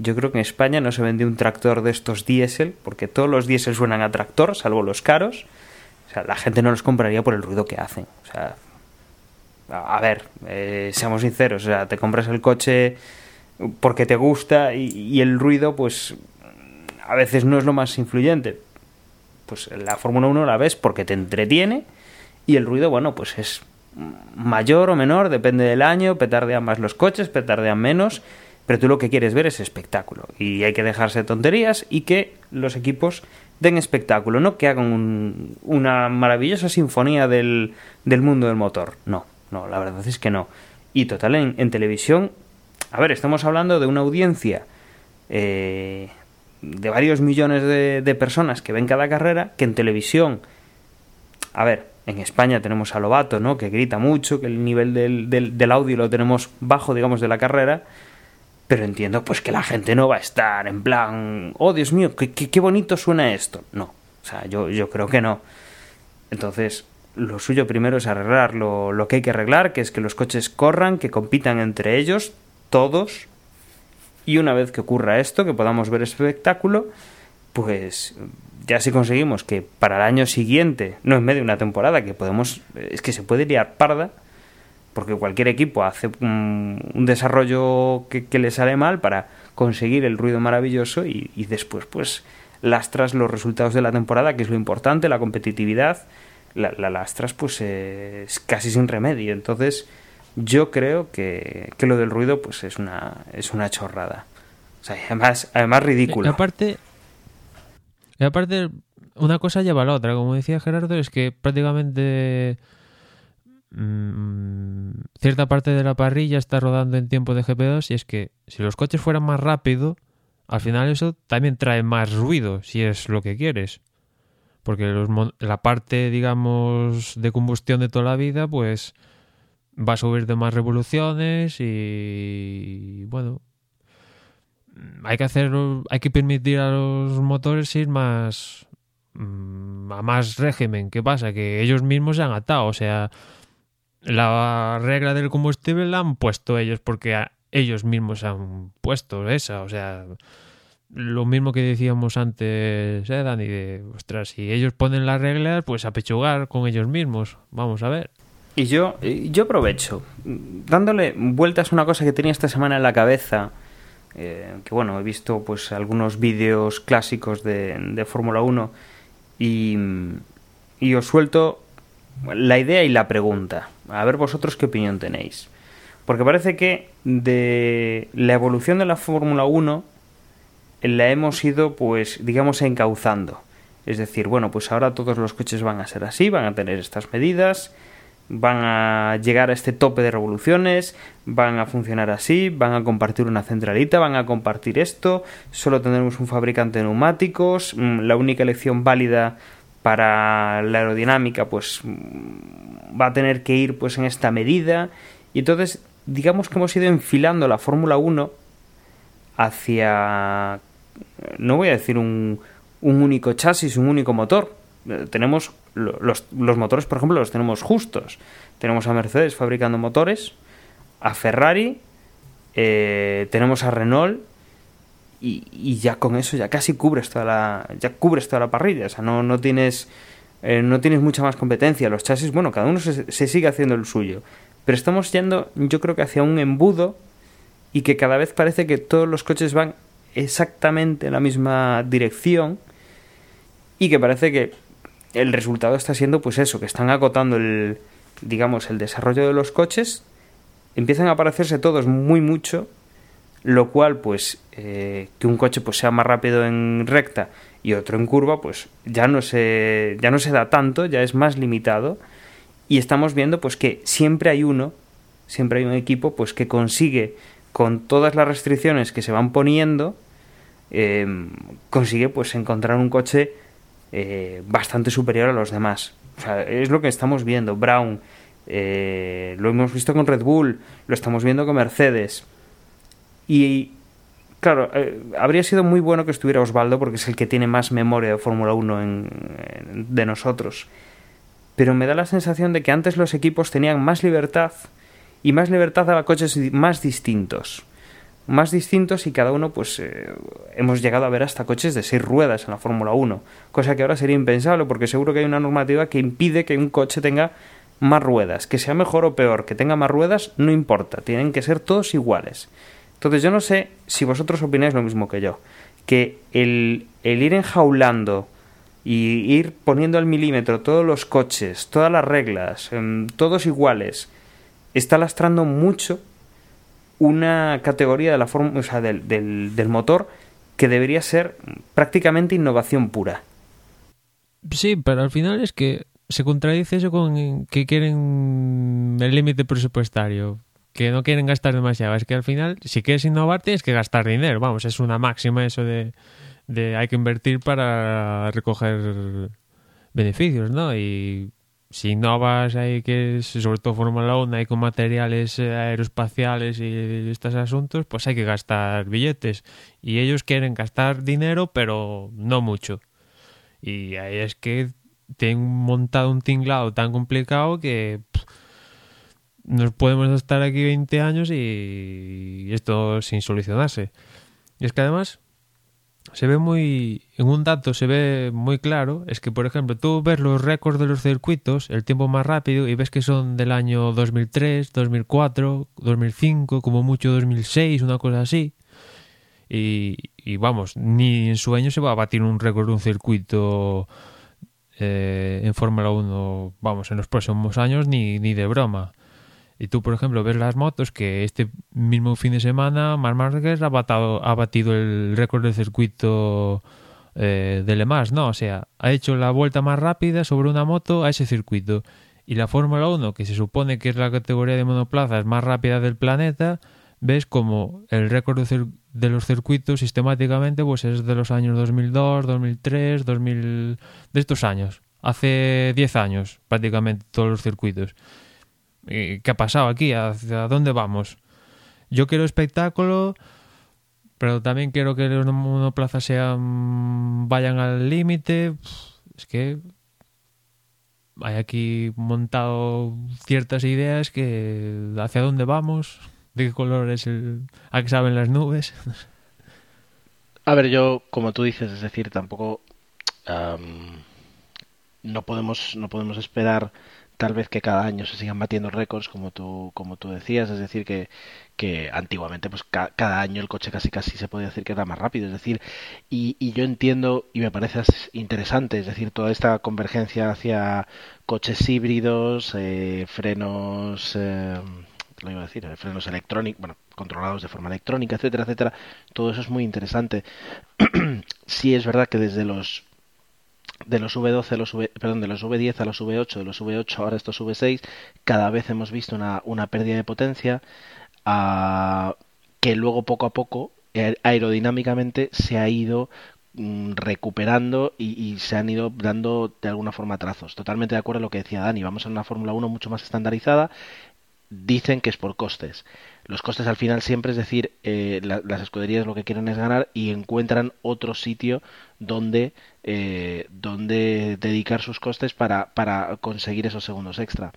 yo creo que en España no se vende un tractor de estos diésel, porque todos los diésel suenan a tractor, salvo los caros. O sea, la gente no los compraría por el ruido que hacen. O sea, a ver, eh, seamos sinceros, o sea, te compras el coche porque te gusta y, y, el ruido, pues, a veces no es lo más influyente. Pues la Fórmula 1 la ves porque te entretiene y el ruido, bueno, pues es mayor o menor, depende del año, petardean más los coches, petardean menos, pero tú lo que quieres ver es espectáculo y hay que dejarse tonterías y que los equipos den espectáculo, no que hagan una maravillosa sinfonía del, del, mundo del motor. No, no, la verdad es que no. Y total, en, televisión, a ver, estamos hablando de una audiencia eh, de varios millones de, de personas que ven cada carrera, que en televisión, a ver, en España tenemos a Lobato, ¿no? Que grita mucho, que el nivel del, del, audio lo tenemos bajo, digamos, de la carrera. Pero entiendo, pues, que la gente no va a estar en plan, oh, Dios mío, qué, qué, bonito suena esto. No, o sea, yo, yo creo que no. Entonces, lo suyo primero es arreglar lo, lo que hay que arreglar, que es que los coches corran, que compitan entre ellos, todos. Y una vez que ocurra esto, que podamos ver espectáculo, pues ya si conseguimos que para el año siguiente, no en medio de una temporada, que podemos, es que se puede liar parda, porque cualquier equipo hace un, desarrollo que, le sale mal para conseguir el ruido maravilloso y, después pues lastras los resultados de la temporada, que es lo importante, la competitividad, la, la lastras pues es casi sin remedio. Entonces yo creo que, que, lo del ruido pues es una, es una chorrada. O sea, además, además ridículo. Aparte, aparte, una cosa lleva a la otra. Como decía Gerardo, es que prácticamente mmm, cierta parte de la parrilla está rodando en tiempo de GP2 y es que si los coches fueran más rápido, al final eso también trae más ruido, si es lo que quieres. Porque la parte, digamos, de combustión de toda la vida, pues va a subir de más revoluciones y, bueno, hay que hacer, hay que permitir a los motores ir más mm, a más régimen. ¿Qué pasa? Que ellos mismos se han atado, o sea, la regla del combustible la han puesto ellos porque ellos mismos han puesto esa, o sea, lo mismo que decíamos antes, ¿eh, Dani? De, ostras, si ellos ponen las reglas, pues a pechugar con ellos mismos. Vamos a ver. Y yo, yo aprovecho, dándole vueltas a una cosa que tenía esta semana en la cabeza, eh, que bueno, he visto pues algunos vídeos clásicos de, de Fórmula 1 y, y os suelto la idea y la pregunta. A ver vosotros qué opinión tenéis. Porque parece que de la evolución de la Fórmula 1 la hemos ido, pues, digamos, encauzando. Es decir, bueno, pues ahora todos los coches van a ser así, van a tener estas medidas, van a llegar a este tope de revoluciones, van a funcionar así, van a compartir una centralita, van a compartir esto, solo tendremos un fabricante de neumáticos, mm, la única elección válida para la aerodinámica pues va a tener que ir pues en esta medida y entonces digamos que hemos ido enfilando la Fórmula 1 hacia no voy a decir un, un único chasis, un único motor. Tenemos los, los motores, por ejemplo, los tenemos justos. Tenemos a Mercedes fabricando motores, a Ferrari, eh, tenemos a Renault y, y, ya con eso ya casi cubres toda la ya cubres toda la parrilla. O sea no, no tienes eh, no tienes mucha más competencia. Los chasis bueno cada uno se, se, sigue haciendo el suyo. Pero estamos yendo yo creo que hacia un embudo y que cada vez parece que todos los coches van exactamente en la misma dirección y que parece que el resultado está siendo pues eso que están acotando el digamos el desarrollo de los coches. Empiezan a parecerse todos muy mucho lo cual pues eh, que un coche pues sea más rápido en recta y otro en curva pues ya no se ya no se da tanto ya es más limitado. Y estamos viendo pues que siempre hay uno siempre hay un equipo pues que consigue con todas las restricciones que se van poniendo eh, consigue pues encontrar un coche eh, bastante superior a los demás. O sea, es lo que estamos viendo. Brown eh, lo hemos visto con Red Bull lo estamos viendo con Mercedes y claro, eh, habría sido muy bueno que estuviera Osvaldo porque es el que tiene más memoria de Fórmula 1 en, de nosotros. Pero me da la sensación de que antes los equipos tenían más libertad y más libertad a coches más distintos. Más distintos y cada uno, pues eh, hemos llegado a ver hasta coches de seis ruedas en la Fórmula 1, cosa que ahora sería impensable porque seguro que hay una normativa que impide que un coche tenga más ruedas, que sea mejor o peor, que tenga más ruedas, no importa, tienen que ser todos iguales. Entonces yo no sé si vosotros opináis lo mismo que yo, que el, el ir enjaulando y ir poniendo al milímetro todos los coches, todas las reglas, eh, todos iguales, está lastrando mucho una categoría de la forma, o sea, del, del, del motor que debería ser prácticamente innovación pura. Sí, pero al final es que se contradice eso con que quieren el límite presupuestario que no quieren gastar demasiado. Es que al final, si quieres innovar, tienes que gastar dinero. Vamos, es una máxima eso de, de hay que invertir para recoger beneficios, ¿no? Y si innovas hay que, sobre todo Fórmula 1, hay con materiales aeroespaciales y estos asuntos, pues hay que gastar billetes. Y ellos quieren gastar dinero, pero no mucho. Y ahí es que tienen montado un tinglado tan complicado que nos podemos estar aquí 20 años y esto sin solucionarse. Y es que además, se ve muy en un dato se ve muy claro es que por ejemplo tú ves los récords de los circuitos el tiempo más rápido y ves que son del año 2003 2004 2005 como mucho 2006 una cosa así y, vamos ni en sueño se va a batir un récord de un circuito eh, en Fórmula 1 vamos en los próximos años ni, ni de broma y tú, por ejemplo, ves las motos que este mismo fin de semana Marc Márquez ha, batado, ha batido el récord del circuito eh, de Le Mans, ¿no? O sea, ha hecho la vuelta más rápida sobre una moto a ese circuito. Y la Fórmula 1, que se supone que es la categoría de monoplazas más rápida del planeta, ves como el récord de, los circuitos sistemáticamente pues es de los años 2002, 2003, 2000... de estos años. Hace 10 años prácticamente todos los circuitos. ¿Qué ha pasado aquí? ¿Hacia dónde vamos? Yo quiero espectáculo, pero también quiero que los monoplazas sean vayan al límite. Es que hay aquí montado ciertas ideas que hacia dónde vamos, de qué color es el, a qué saben las nubes. A ver, yo, como tú dices, es decir, tampoco no podemos no podemos esperar tal vez que cada año se sigan batiendo récords como tú como tú decías es decir que, que antiguamente pues cada año el coche casi casi se podía decir que era más rápido es decir y, y, yo entiendo y me parece interesante es decir toda esta convergencia hacia coches híbridos eh, frenos eh, lo iba a decir frenos electrónicos bueno controlados de forma electrónica etcétera etcétera todo eso es muy interesante. Sí es verdad que desde los de los V12 a los v, perdón, de los V10 a los V8, de los V8 ahora estos V6, cada vez hemos visto una, una pérdida de potencia uh, que luego poco a poco aerodinámicamente se ha ido mm, recuperando y, y, se han ido dando de alguna forma trazos. Totalmente de acuerdo a lo que decía Dani, vamos a una Fórmula 1 mucho más estandarizada, dicen que es por costes. Los costes al final siempre, es decir, eh, la, las escuderías lo que quieren es ganar y encuentran otro sitio donde, eh, donde dedicar sus costes para, para conseguir esos segundos extra.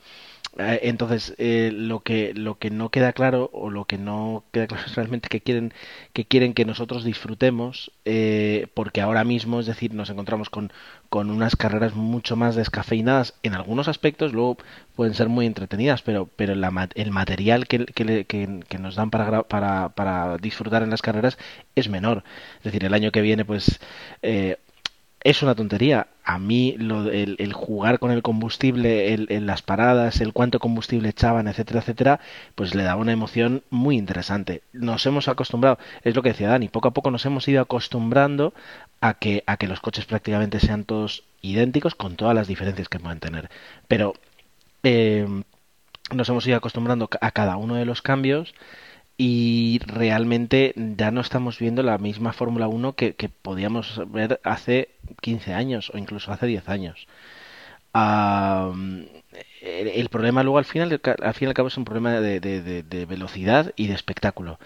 Eh, entonces, eh, lo que lo que no queda claro o lo que no queda claro es realmente que quieren que quieren que nosotros disfrutemos, eh, porque ahora mismo, es decir, nos encontramos con, con unas carreras mucho más descafeinadas en algunos aspectos, luego pueden ser muy entretenidas, pero pero la, el material que, que, que, que nos dan para, para, para disfrutar en las carreras es menor. Es decir, el año que viene, pues eh, es una tontería. A mí lo, el, el jugar con el combustible, el, el, las paradas, el cuánto combustible echaban, etcétera, etcétera, pues le daba una emoción muy interesante. Nos hemos acostumbrado, es lo que decía Dani, poco a poco nos hemos ido acostumbrando a que, a que los coches prácticamente sean todos idénticos con todas las diferencias que pueden tener. Pero eh, nos hemos ido acostumbrando a cada uno de los cambios y realmente ya no estamos viendo la misma Fórmula 1 que, que, podíamos ver hace 15 años o incluso hace 10 años. El, problema luego al final, al fin y al cabo es un problema de, de velocidad y de espectáculo.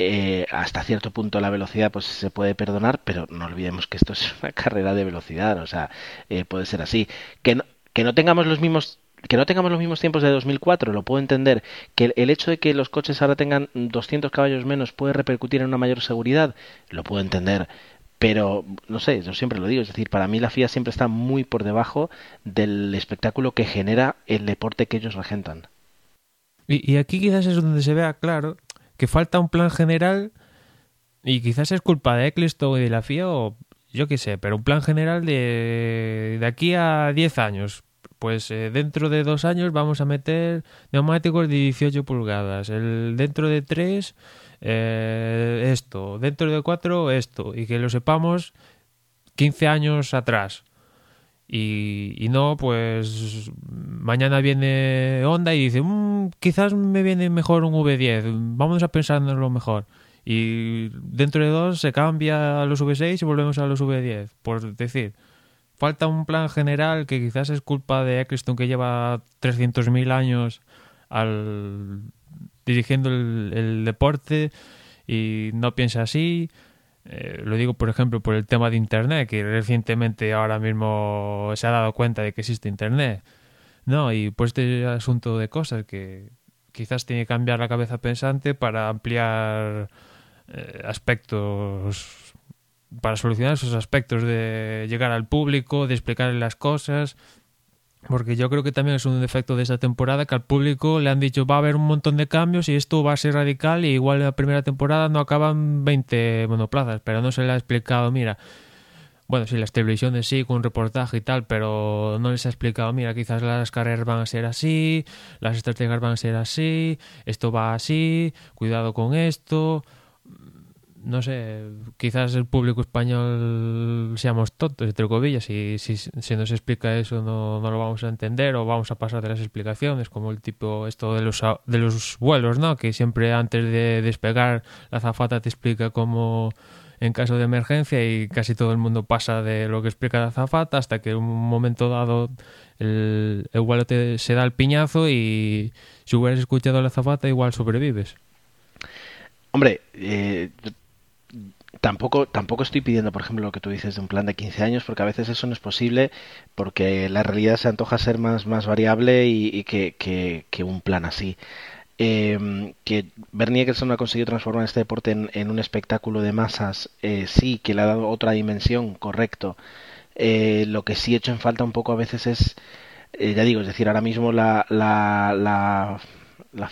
Eh, hasta cierto punto la velocidad pues se puede perdonar, pero no olvidemos que esto es una carrera de velocidad, o sea, eh, puede ser así. Que no, que no tengamos los mismos que no tengamos los mismos tiempos de 2004, lo puedo entender. Que el, hecho de que los coches ahora tengan 200 caballos menos puede repercutir en una mayor seguridad, lo puedo entender. Pero, no sé, yo siempre lo digo, es decir, para mí la FIA siempre está muy por debajo del espectáculo que genera el deporte que ellos regentan. Y, aquí quizás es donde se vea claro que falta un plan general y quizás es culpa de Eccleston y de la FIA o yo qué sé, pero un plan general de, de aquí a 10 años pues eh, dentro de dos años vamos a meter neumáticos de 18 pulgadas, el dentro de tres eh, esto, dentro de cuatro esto, y que lo sepamos 15 años atrás. Y, no, pues mañana viene Honda y dice, mmm, quizás me viene mejor un V10, vamos a pensar en lo mejor. Y dentro de dos se cambia a los V6 y volvemos a los V10, por decir falta un plan general que quizás es culpa de Eccleston que lleva 300.000 años al dirigiendo el, deporte y no piensa así. Eh, lo digo, por ejemplo, por el tema de Internet, que recientemente ahora mismo se ha dado cuenta de que existe Internet. No, y por este asunto de cosas que quizás tiene que cambiar la cabeza pensante para ampliar eh, aspectos para solucionar esos aspectos de llegar al público, de explicarle las cosas. Porque yo creo que también es un defecto de esta temporada que al público le han dicho va a haber un montón de cambios y esto va a ser radical y igual en la primera temporada no acaban 20 monoplazas, pero no se le ha explicado, mira, bueno, sí, las televisiones sí, con un reportaje y tal, pero no les ha explicado, mira, quizás las carreras van a ser así, las estrategias van a ser así, esto va así, cuidado con esto no sé, quizás el público español seamos tontos, entre comillas, y si se nos explica eso no, no, lo vamos a entender o vamos a pasar de las explicaciones, como el tipo, esto de los, de los vuelos, ¿no? Que siempre antes de despegar la zafata te explica cómo en caso de emergencia y casi todo el mundo pasa de lo que explica la zafata hasta que en un momento dado el, el vuelo te, se da el piñazo y si hubieras escuchado la zafata igual sobrevives. Hombre, eh, tampoco, tampoco estoy pidiendo, por ejemplo, lo que tú dices de un plan de 15 años, porque a veces eso no es posible, porque la realidad se antoja ser más, más variable y, que, que, un plan así. Eh, que Bernie Eccleston ha conseguido transformar este deporte en, un espectáculo de masas, eh, sí, que le ha dado otra dimensión, correcto. Eh, lo que sí he hecho en falta un poco a veces es, eh, ya digo, es decir, ahora mismo la, la, la, la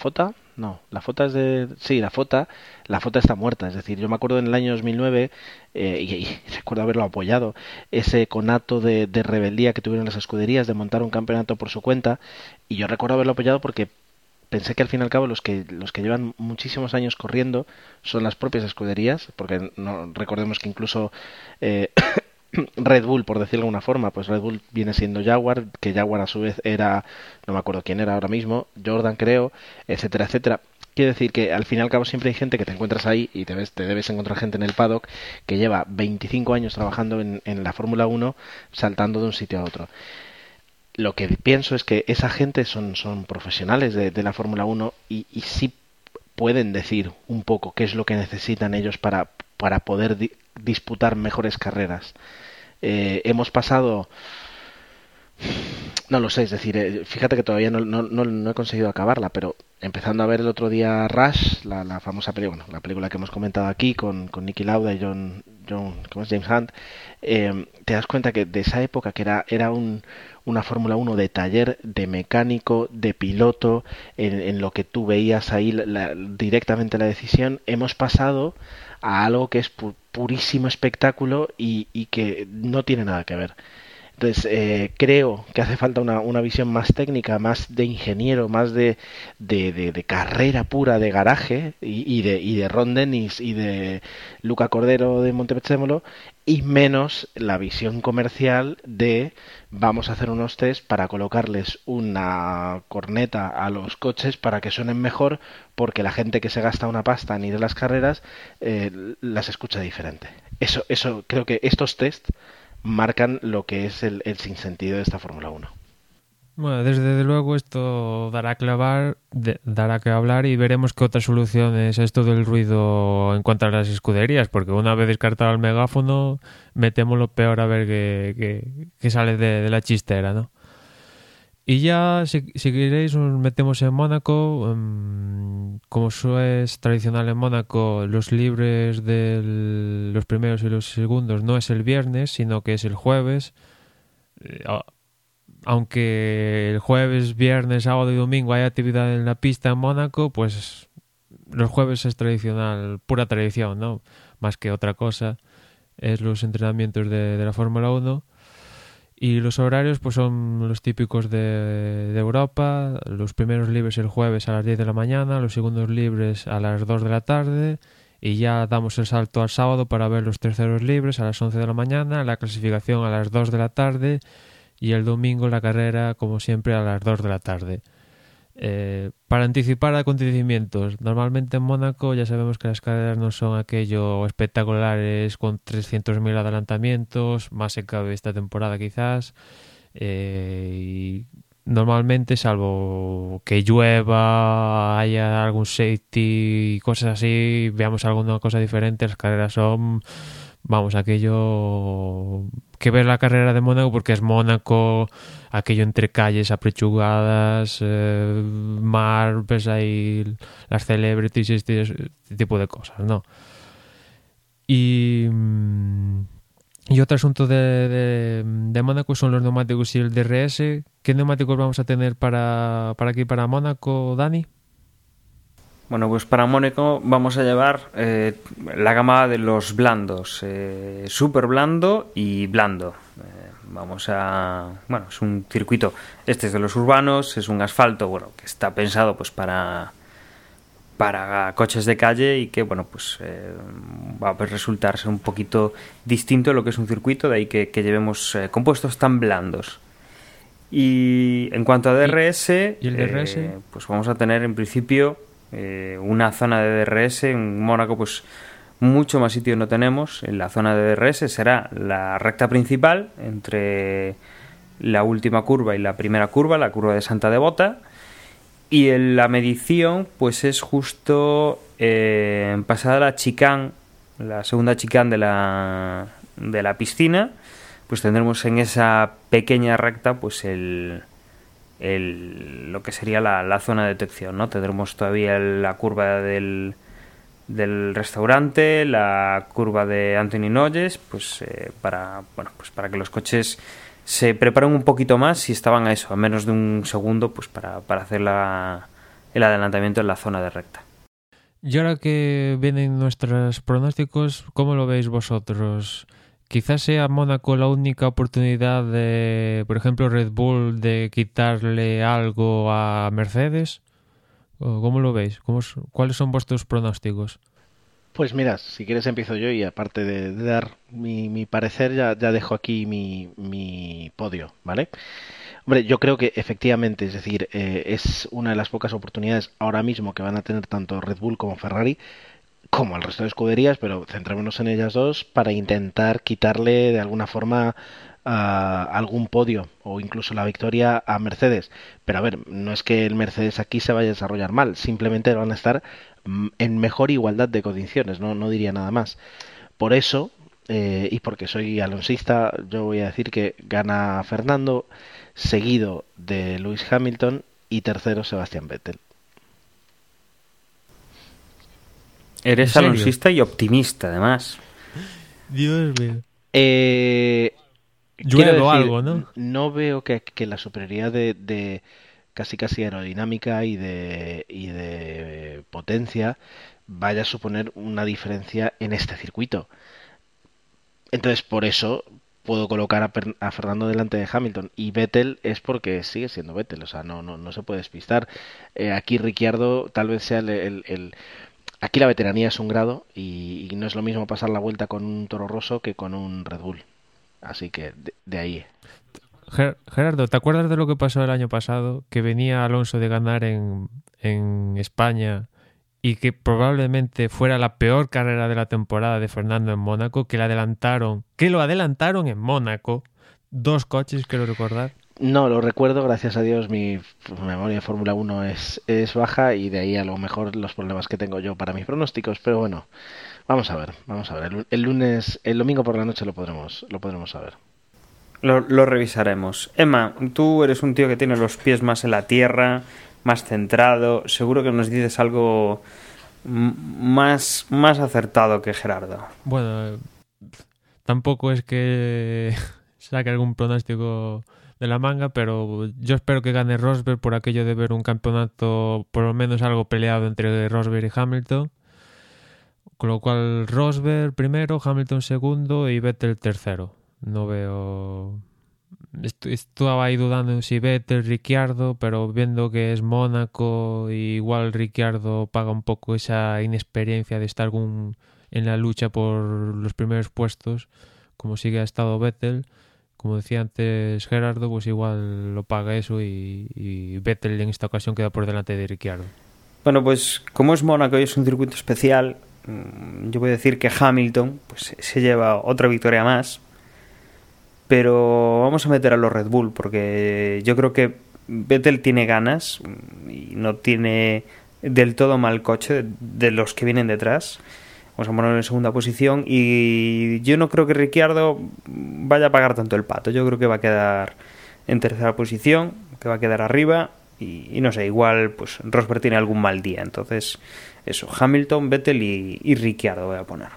no, la FOTA es de... Sí, la FOTA, la FOTA está muerta. Es decir, yo me acuerdo en el año 2009, eh, y, recuerdo haberlo apoyado, ese conato de, de, rebeldía que tuvieron las escuderías de montar un campeonato por su cuenta, y yo recuerdo haberlo apoyado porque pensé que al fin y al cabo los que, los que llevan muchísimos años corriendo son las propias escuderías, porque no, recordemos que incluso... Eh, Red Bull, por decirlo de alguna forma, pues Red Bull viene siendo Jaguar, que Jaguar a su vez era, no me acuerdo quién era ahora mismo, Jordan creo, etcétera, etcétera. Quiero decir que al fin y al cabo siempre hay gente que te encuentras ahí y te, ves, te debes encontrar gente en el paddock que lleva 25 años trabajando en, en la Fórmula 1 saltando de un sitio a otro. Lo que pienso es que esa gente son, son profesionales de, la Fórmula 1 y, y sí pueden decir un poco qué es lo que necesitan ellos para, para poder disputar mejores carreras. Eh, hemos pasado no lo sé, es decir, eh, fíjate que todavía no, no, no, he conseguido acabarla, pero empezando a ver el otro día Rush, la, la famosa película, bueno, la película que hemos comentado aquí con, con Nicky Lauda y John, John ¿cómo es? James Hunt, eh, te das cuenta que de esa época que era, era un, una Fórmula 1 de taller, de mecánico, de piloto, en, en lo que tú veías ahí la, directamente la decisión, hemos pasado a algo que es purísimo espectáculo y, y, que no tiene nada que ver. Entonces, eh, creo que hace falta una, una, visión más técnica, más de ingeniero, más de, de, de, carrera pura de garaje y, de, y de Ron Dennis y de Luca Cordero de Montepechemolo y menos la visión comercial de vamos a hacer unos test para colocarles una corneta a los coches para que suenen mejor porque la gente que se gasta una pasta en ir a las carreras eh, las escucha diferente. Eso, eso creo que estos test marcan lo que es el, el sinsentido de esta Fórmula 1. Bueno, desde luego esto dará, clavar, dará que hablar y veremos qué otras soluciones esto del ruido en cuanto a las escuderías, porque una vez descartado el megáfono, metemos lo peor a ver qué, sale de, la chistera, ¿no? Y ya, si, si queréis, nos metemos en Mónaco. Um, como es tradicional en Mónaco, los libres de los primeros y los segundos no es el viernes, sino que es el jueves. Aunque el jueves, viernes, sábado y domingo hay actividad en la pista en Mónaco, pues los jueves es tradicional, pura tradición, ¿no? Más que otra cosa. Es los entrenamientos de, de la Fórmula 1 y los horarios pues son los típicos de, de, Europa, los primeros libres el jueves a las 10 de la mañana, los segundos libres a las 2 de la tarde y ya damos el salto al sábado para ver los terceros libres a las 11 de la mañana, la clasificación a las 2 de la tarde y el domingo la carrera como siempre a las 2 de la tarde. Eh, para anticipar acontecimientos, normalmente en Mónaco ya sabemos que las carreras no son aquello espectaculares con 300.000 adelantamientos, más en cabe esta temporada quizás. Eh, normalmente, salvo que llueva, haya algún safety y cosas así, veamos alguna cosa diferente, las carreras son, vamos, aquello que ver la carrera de Mónaco porque es Mónaco, aquello entre calles aprechugadas, eh, mar, ves ahí las celebrities este, este, tipo de cosas, ¿no? Y, mm, y otro asunto de, de, de, Mónaco son los neumáticos y el DRS. ¿Qué neumáticos vamos a tener para, para aquí, para Mónaco, Dani? Bueno, pues para Mónaco vamos a llevar eh, la gama de los blandos, eh, súper blando y blando. Eh, vamos a, bueno, es un circuito, este es de los urbanos, es un asfalto, bueno, que está pensado pues para para coches de calle y que bueno pues eh, va a resultar ser un poquito distinto de lo que es un circuito de ahí que, que llevemos eh, compuestos tan blandos y en cuanto a DRS, ¿Y el DRS? eh, pues vamos a tener en principio eh, una zona de DRS en Mónaco pues mucho más sitio no tenemos. En la zona de DRS será la recta principal entre la última curva y la primera curva la curva de Santa Devota. Y en la medición, pues es justo eh, pasada la chicane, la segunda chicane de la, de la piscina, pues tendremos en esa pequeña recta, pues el, lo que sería la, la, zona de detección, ¿no? Tendremos todavía la curva del, del restaurante, la curva de Anthony Noyes, pues eh, para bueno, pues para que los coches se preparan un poquito más si estaban a eso, a menos de un segundo, pues para, para hacer la, el adelantamiento en la zona de recta. Y ahora que vienen nuestros pronósticos, ¿cómo lo veis vosotros? Quizás sea Mónaco la única oportunidad de, por ejemplo, Red Bull de quitarle algo a Mercedes. ¿Cómo lo veis? ¿Cómo, ¿Cuáles son vuestros pronósticos? Pues mira, si quieres empiezo yo y aparte de, dar mi, mi, parecer ya, ya dejo aquí mi, mi, podio, ¿vale? Hombre, yo creo que efectivamente, es decir, eh, es una de las pocas oportunidades ahora mismo que van a tener tanto Red Bull como Ferrari, como el resto de escuderías, pero centrémonos en ellas dos para intentar quitarle de alguna forma uh, algún podio o incluso la victoria a Mercedes. Pero a ver, no es que el Mercedes aquí se vaya a desarrollar mal, simplemente van a estar en mejor igualdad de condiciones, no, no diría nada más. Por eso, eh, y porque soy alonsista, yo voy a decir que gana Fernando, seguido de Lewis Hamilton y tercero Sebastián Vettel. Eres alonsista y optimista, además. Dios mío. Eh, Llueve decir, algo, ¿no? No veo que, que la superioridad de, de, casi casi aerodinámica y de, y de potencia vaya a suponer una diferencia en este circuito. Entonces, por eso puedo colocar a, a, Fernando delante de Hamilton y Vettel es porque sigue siendo Vettel, o sea, no, no, no se puede despistar. Eh, aquí Ricciardo tal vez sea el, el, el, Aquí la veteranía es un grado y, no es lo mismo pasar la vuelta con un Toro Rosso que con un Red Bull. Así que de, ahí. Gerardo, ¿te acuerdas de lo que pasó el año pasado? Que venía Alonso de ganar en, en España y que probablemente fuera la peor carrera de la temporada de Fernando en Mónaco, que la adelantaron, que lo adelantaron en Mónaco, dos coches, quiero recordar. No, lo recuerdo, gracias a Dios mi memoria de Fórmula 1 es, es baja y de ahí a lo mejor los problemas que tengo yo para mis pronósticos, pero bueno, vamos a ver, vamos a ver. El, el lunes, el domingo por la noche lo podremos, lo podremos saber. Lo, lo, revisaremos. Emma, tú eres un tío que tiene los pies más en la tierra, más centrado. Seguro que nos dices algo más, más acertado que Gerardo. Bueno, tampoco es que saque algún pronóstico de la manga, pero yo espero que gane Rosberg por aquello de ver un campeonato por lo menos algo peleado entre Rosberg y Hamilton. Con lo cual Rosberg primero, Hamilton segundo y Vettel tercero. No veo... Estaba ahí dudando si Vettel, Ricciardo, pero viendo que es Mónaco, igual Ricciardo paga un poco esa inexperiencia de estar algún en la lucha por los primeros puestos, como sigue ha estado Vettel. Como decía antes Gerardo, pues igual lo paga eso y, Vettel en esta ocasión queda por delante de Ricciardo. Bueno, pues como es Mónaco y es un circuito especial, yo voy a decir que Hamilton pues, se lleva otra victoria más, pero vamos a meter a los Red Bull porque yo creo que Vettel tiene ganas y no tiene del todo mal coche de los que vienen detrás. Vamos a ponerlo en segunda posición y yo no creo que Ricciardo vaya a pagar tanto el pato. Yo creo que va a quedar en tercera posición, que va a quedar arriba y, no sé, igual pues Rosberg tiene algún mal día. Entonces, eso, Hamilton, Vettel y, y Ricciardo voy a poner.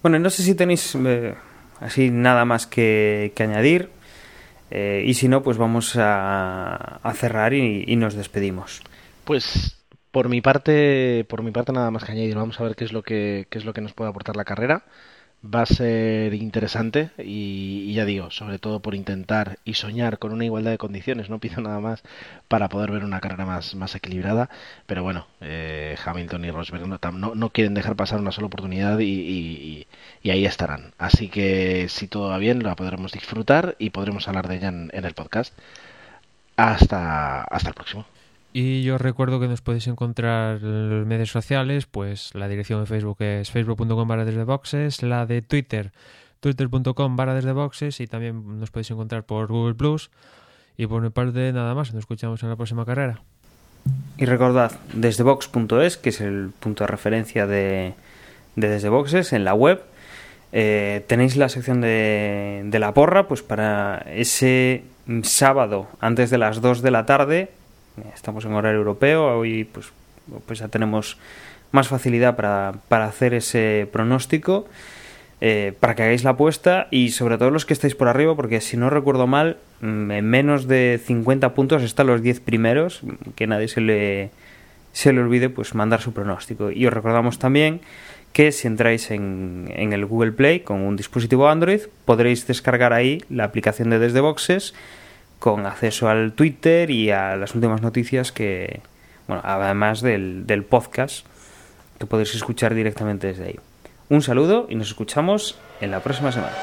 Bueno, no sé si tenéis eh, así nada más que, añadir. Eh, y si no, pues vamos a, cerrar y, nos despedimos. Pues por mi parte, por mi parte nada más que añadir. Vamos a ver qué es lo que, qué es lo que nos puede aportar la carrera va a ser interesante y, ya digo, sobre todo por intentar y soñar con una igualdad de condiciones, no pido nada más para poder ver una carrera más, más equilibrada, pero bueno, eh, Hamilton y Rosberg no, no, no, quieren dejar pasar una sola oportunidad y, y, y, ahí estarán. Así que si todo va bien, la podremos disfrutar y podremos hablar de ella en, en el podcast. Hasta, hasta el próximo. Y yo recuerdo que nos podéis encontrar en los medios sociales, pues la dirección de Facebook es facebook.com barra desde boxes, la de Twitter, twitter.com barra desde boxes y también nos podéis encontrar por Google Plus. Y por mi parte nada más, nos escuchamos en la próxima carrera. Y recordad, desde box.es, que es el punto de referencia de, de desde boxes en la web, eh, tenéis la sección de, de la porra, pues para ese sábado antes de las 2 de la tarde estamos en horario europeo, hoy pues, pues ya tenemos más facilidad para, para hacer ese pronóstico, eh, para que hagáis la apuesta y sobre todo los que estáis por arriba, porque si no recuerdo mal, mm, en menos de 50 puntos están los 10 primeros, que nadie se le, se le olvide pues mandar su pronóstico. Y os recordamos también que si entráis en, en el Google Play con un dispositivo Android, podréis descargar ahí la aplicación de Desde Boxes con acceso al Twitter y a las últimas noticias que, bueno, además del, del podcast que podéis escuchar directamente desde ahí. Un saludo y nos escuchamos en la próxima semana.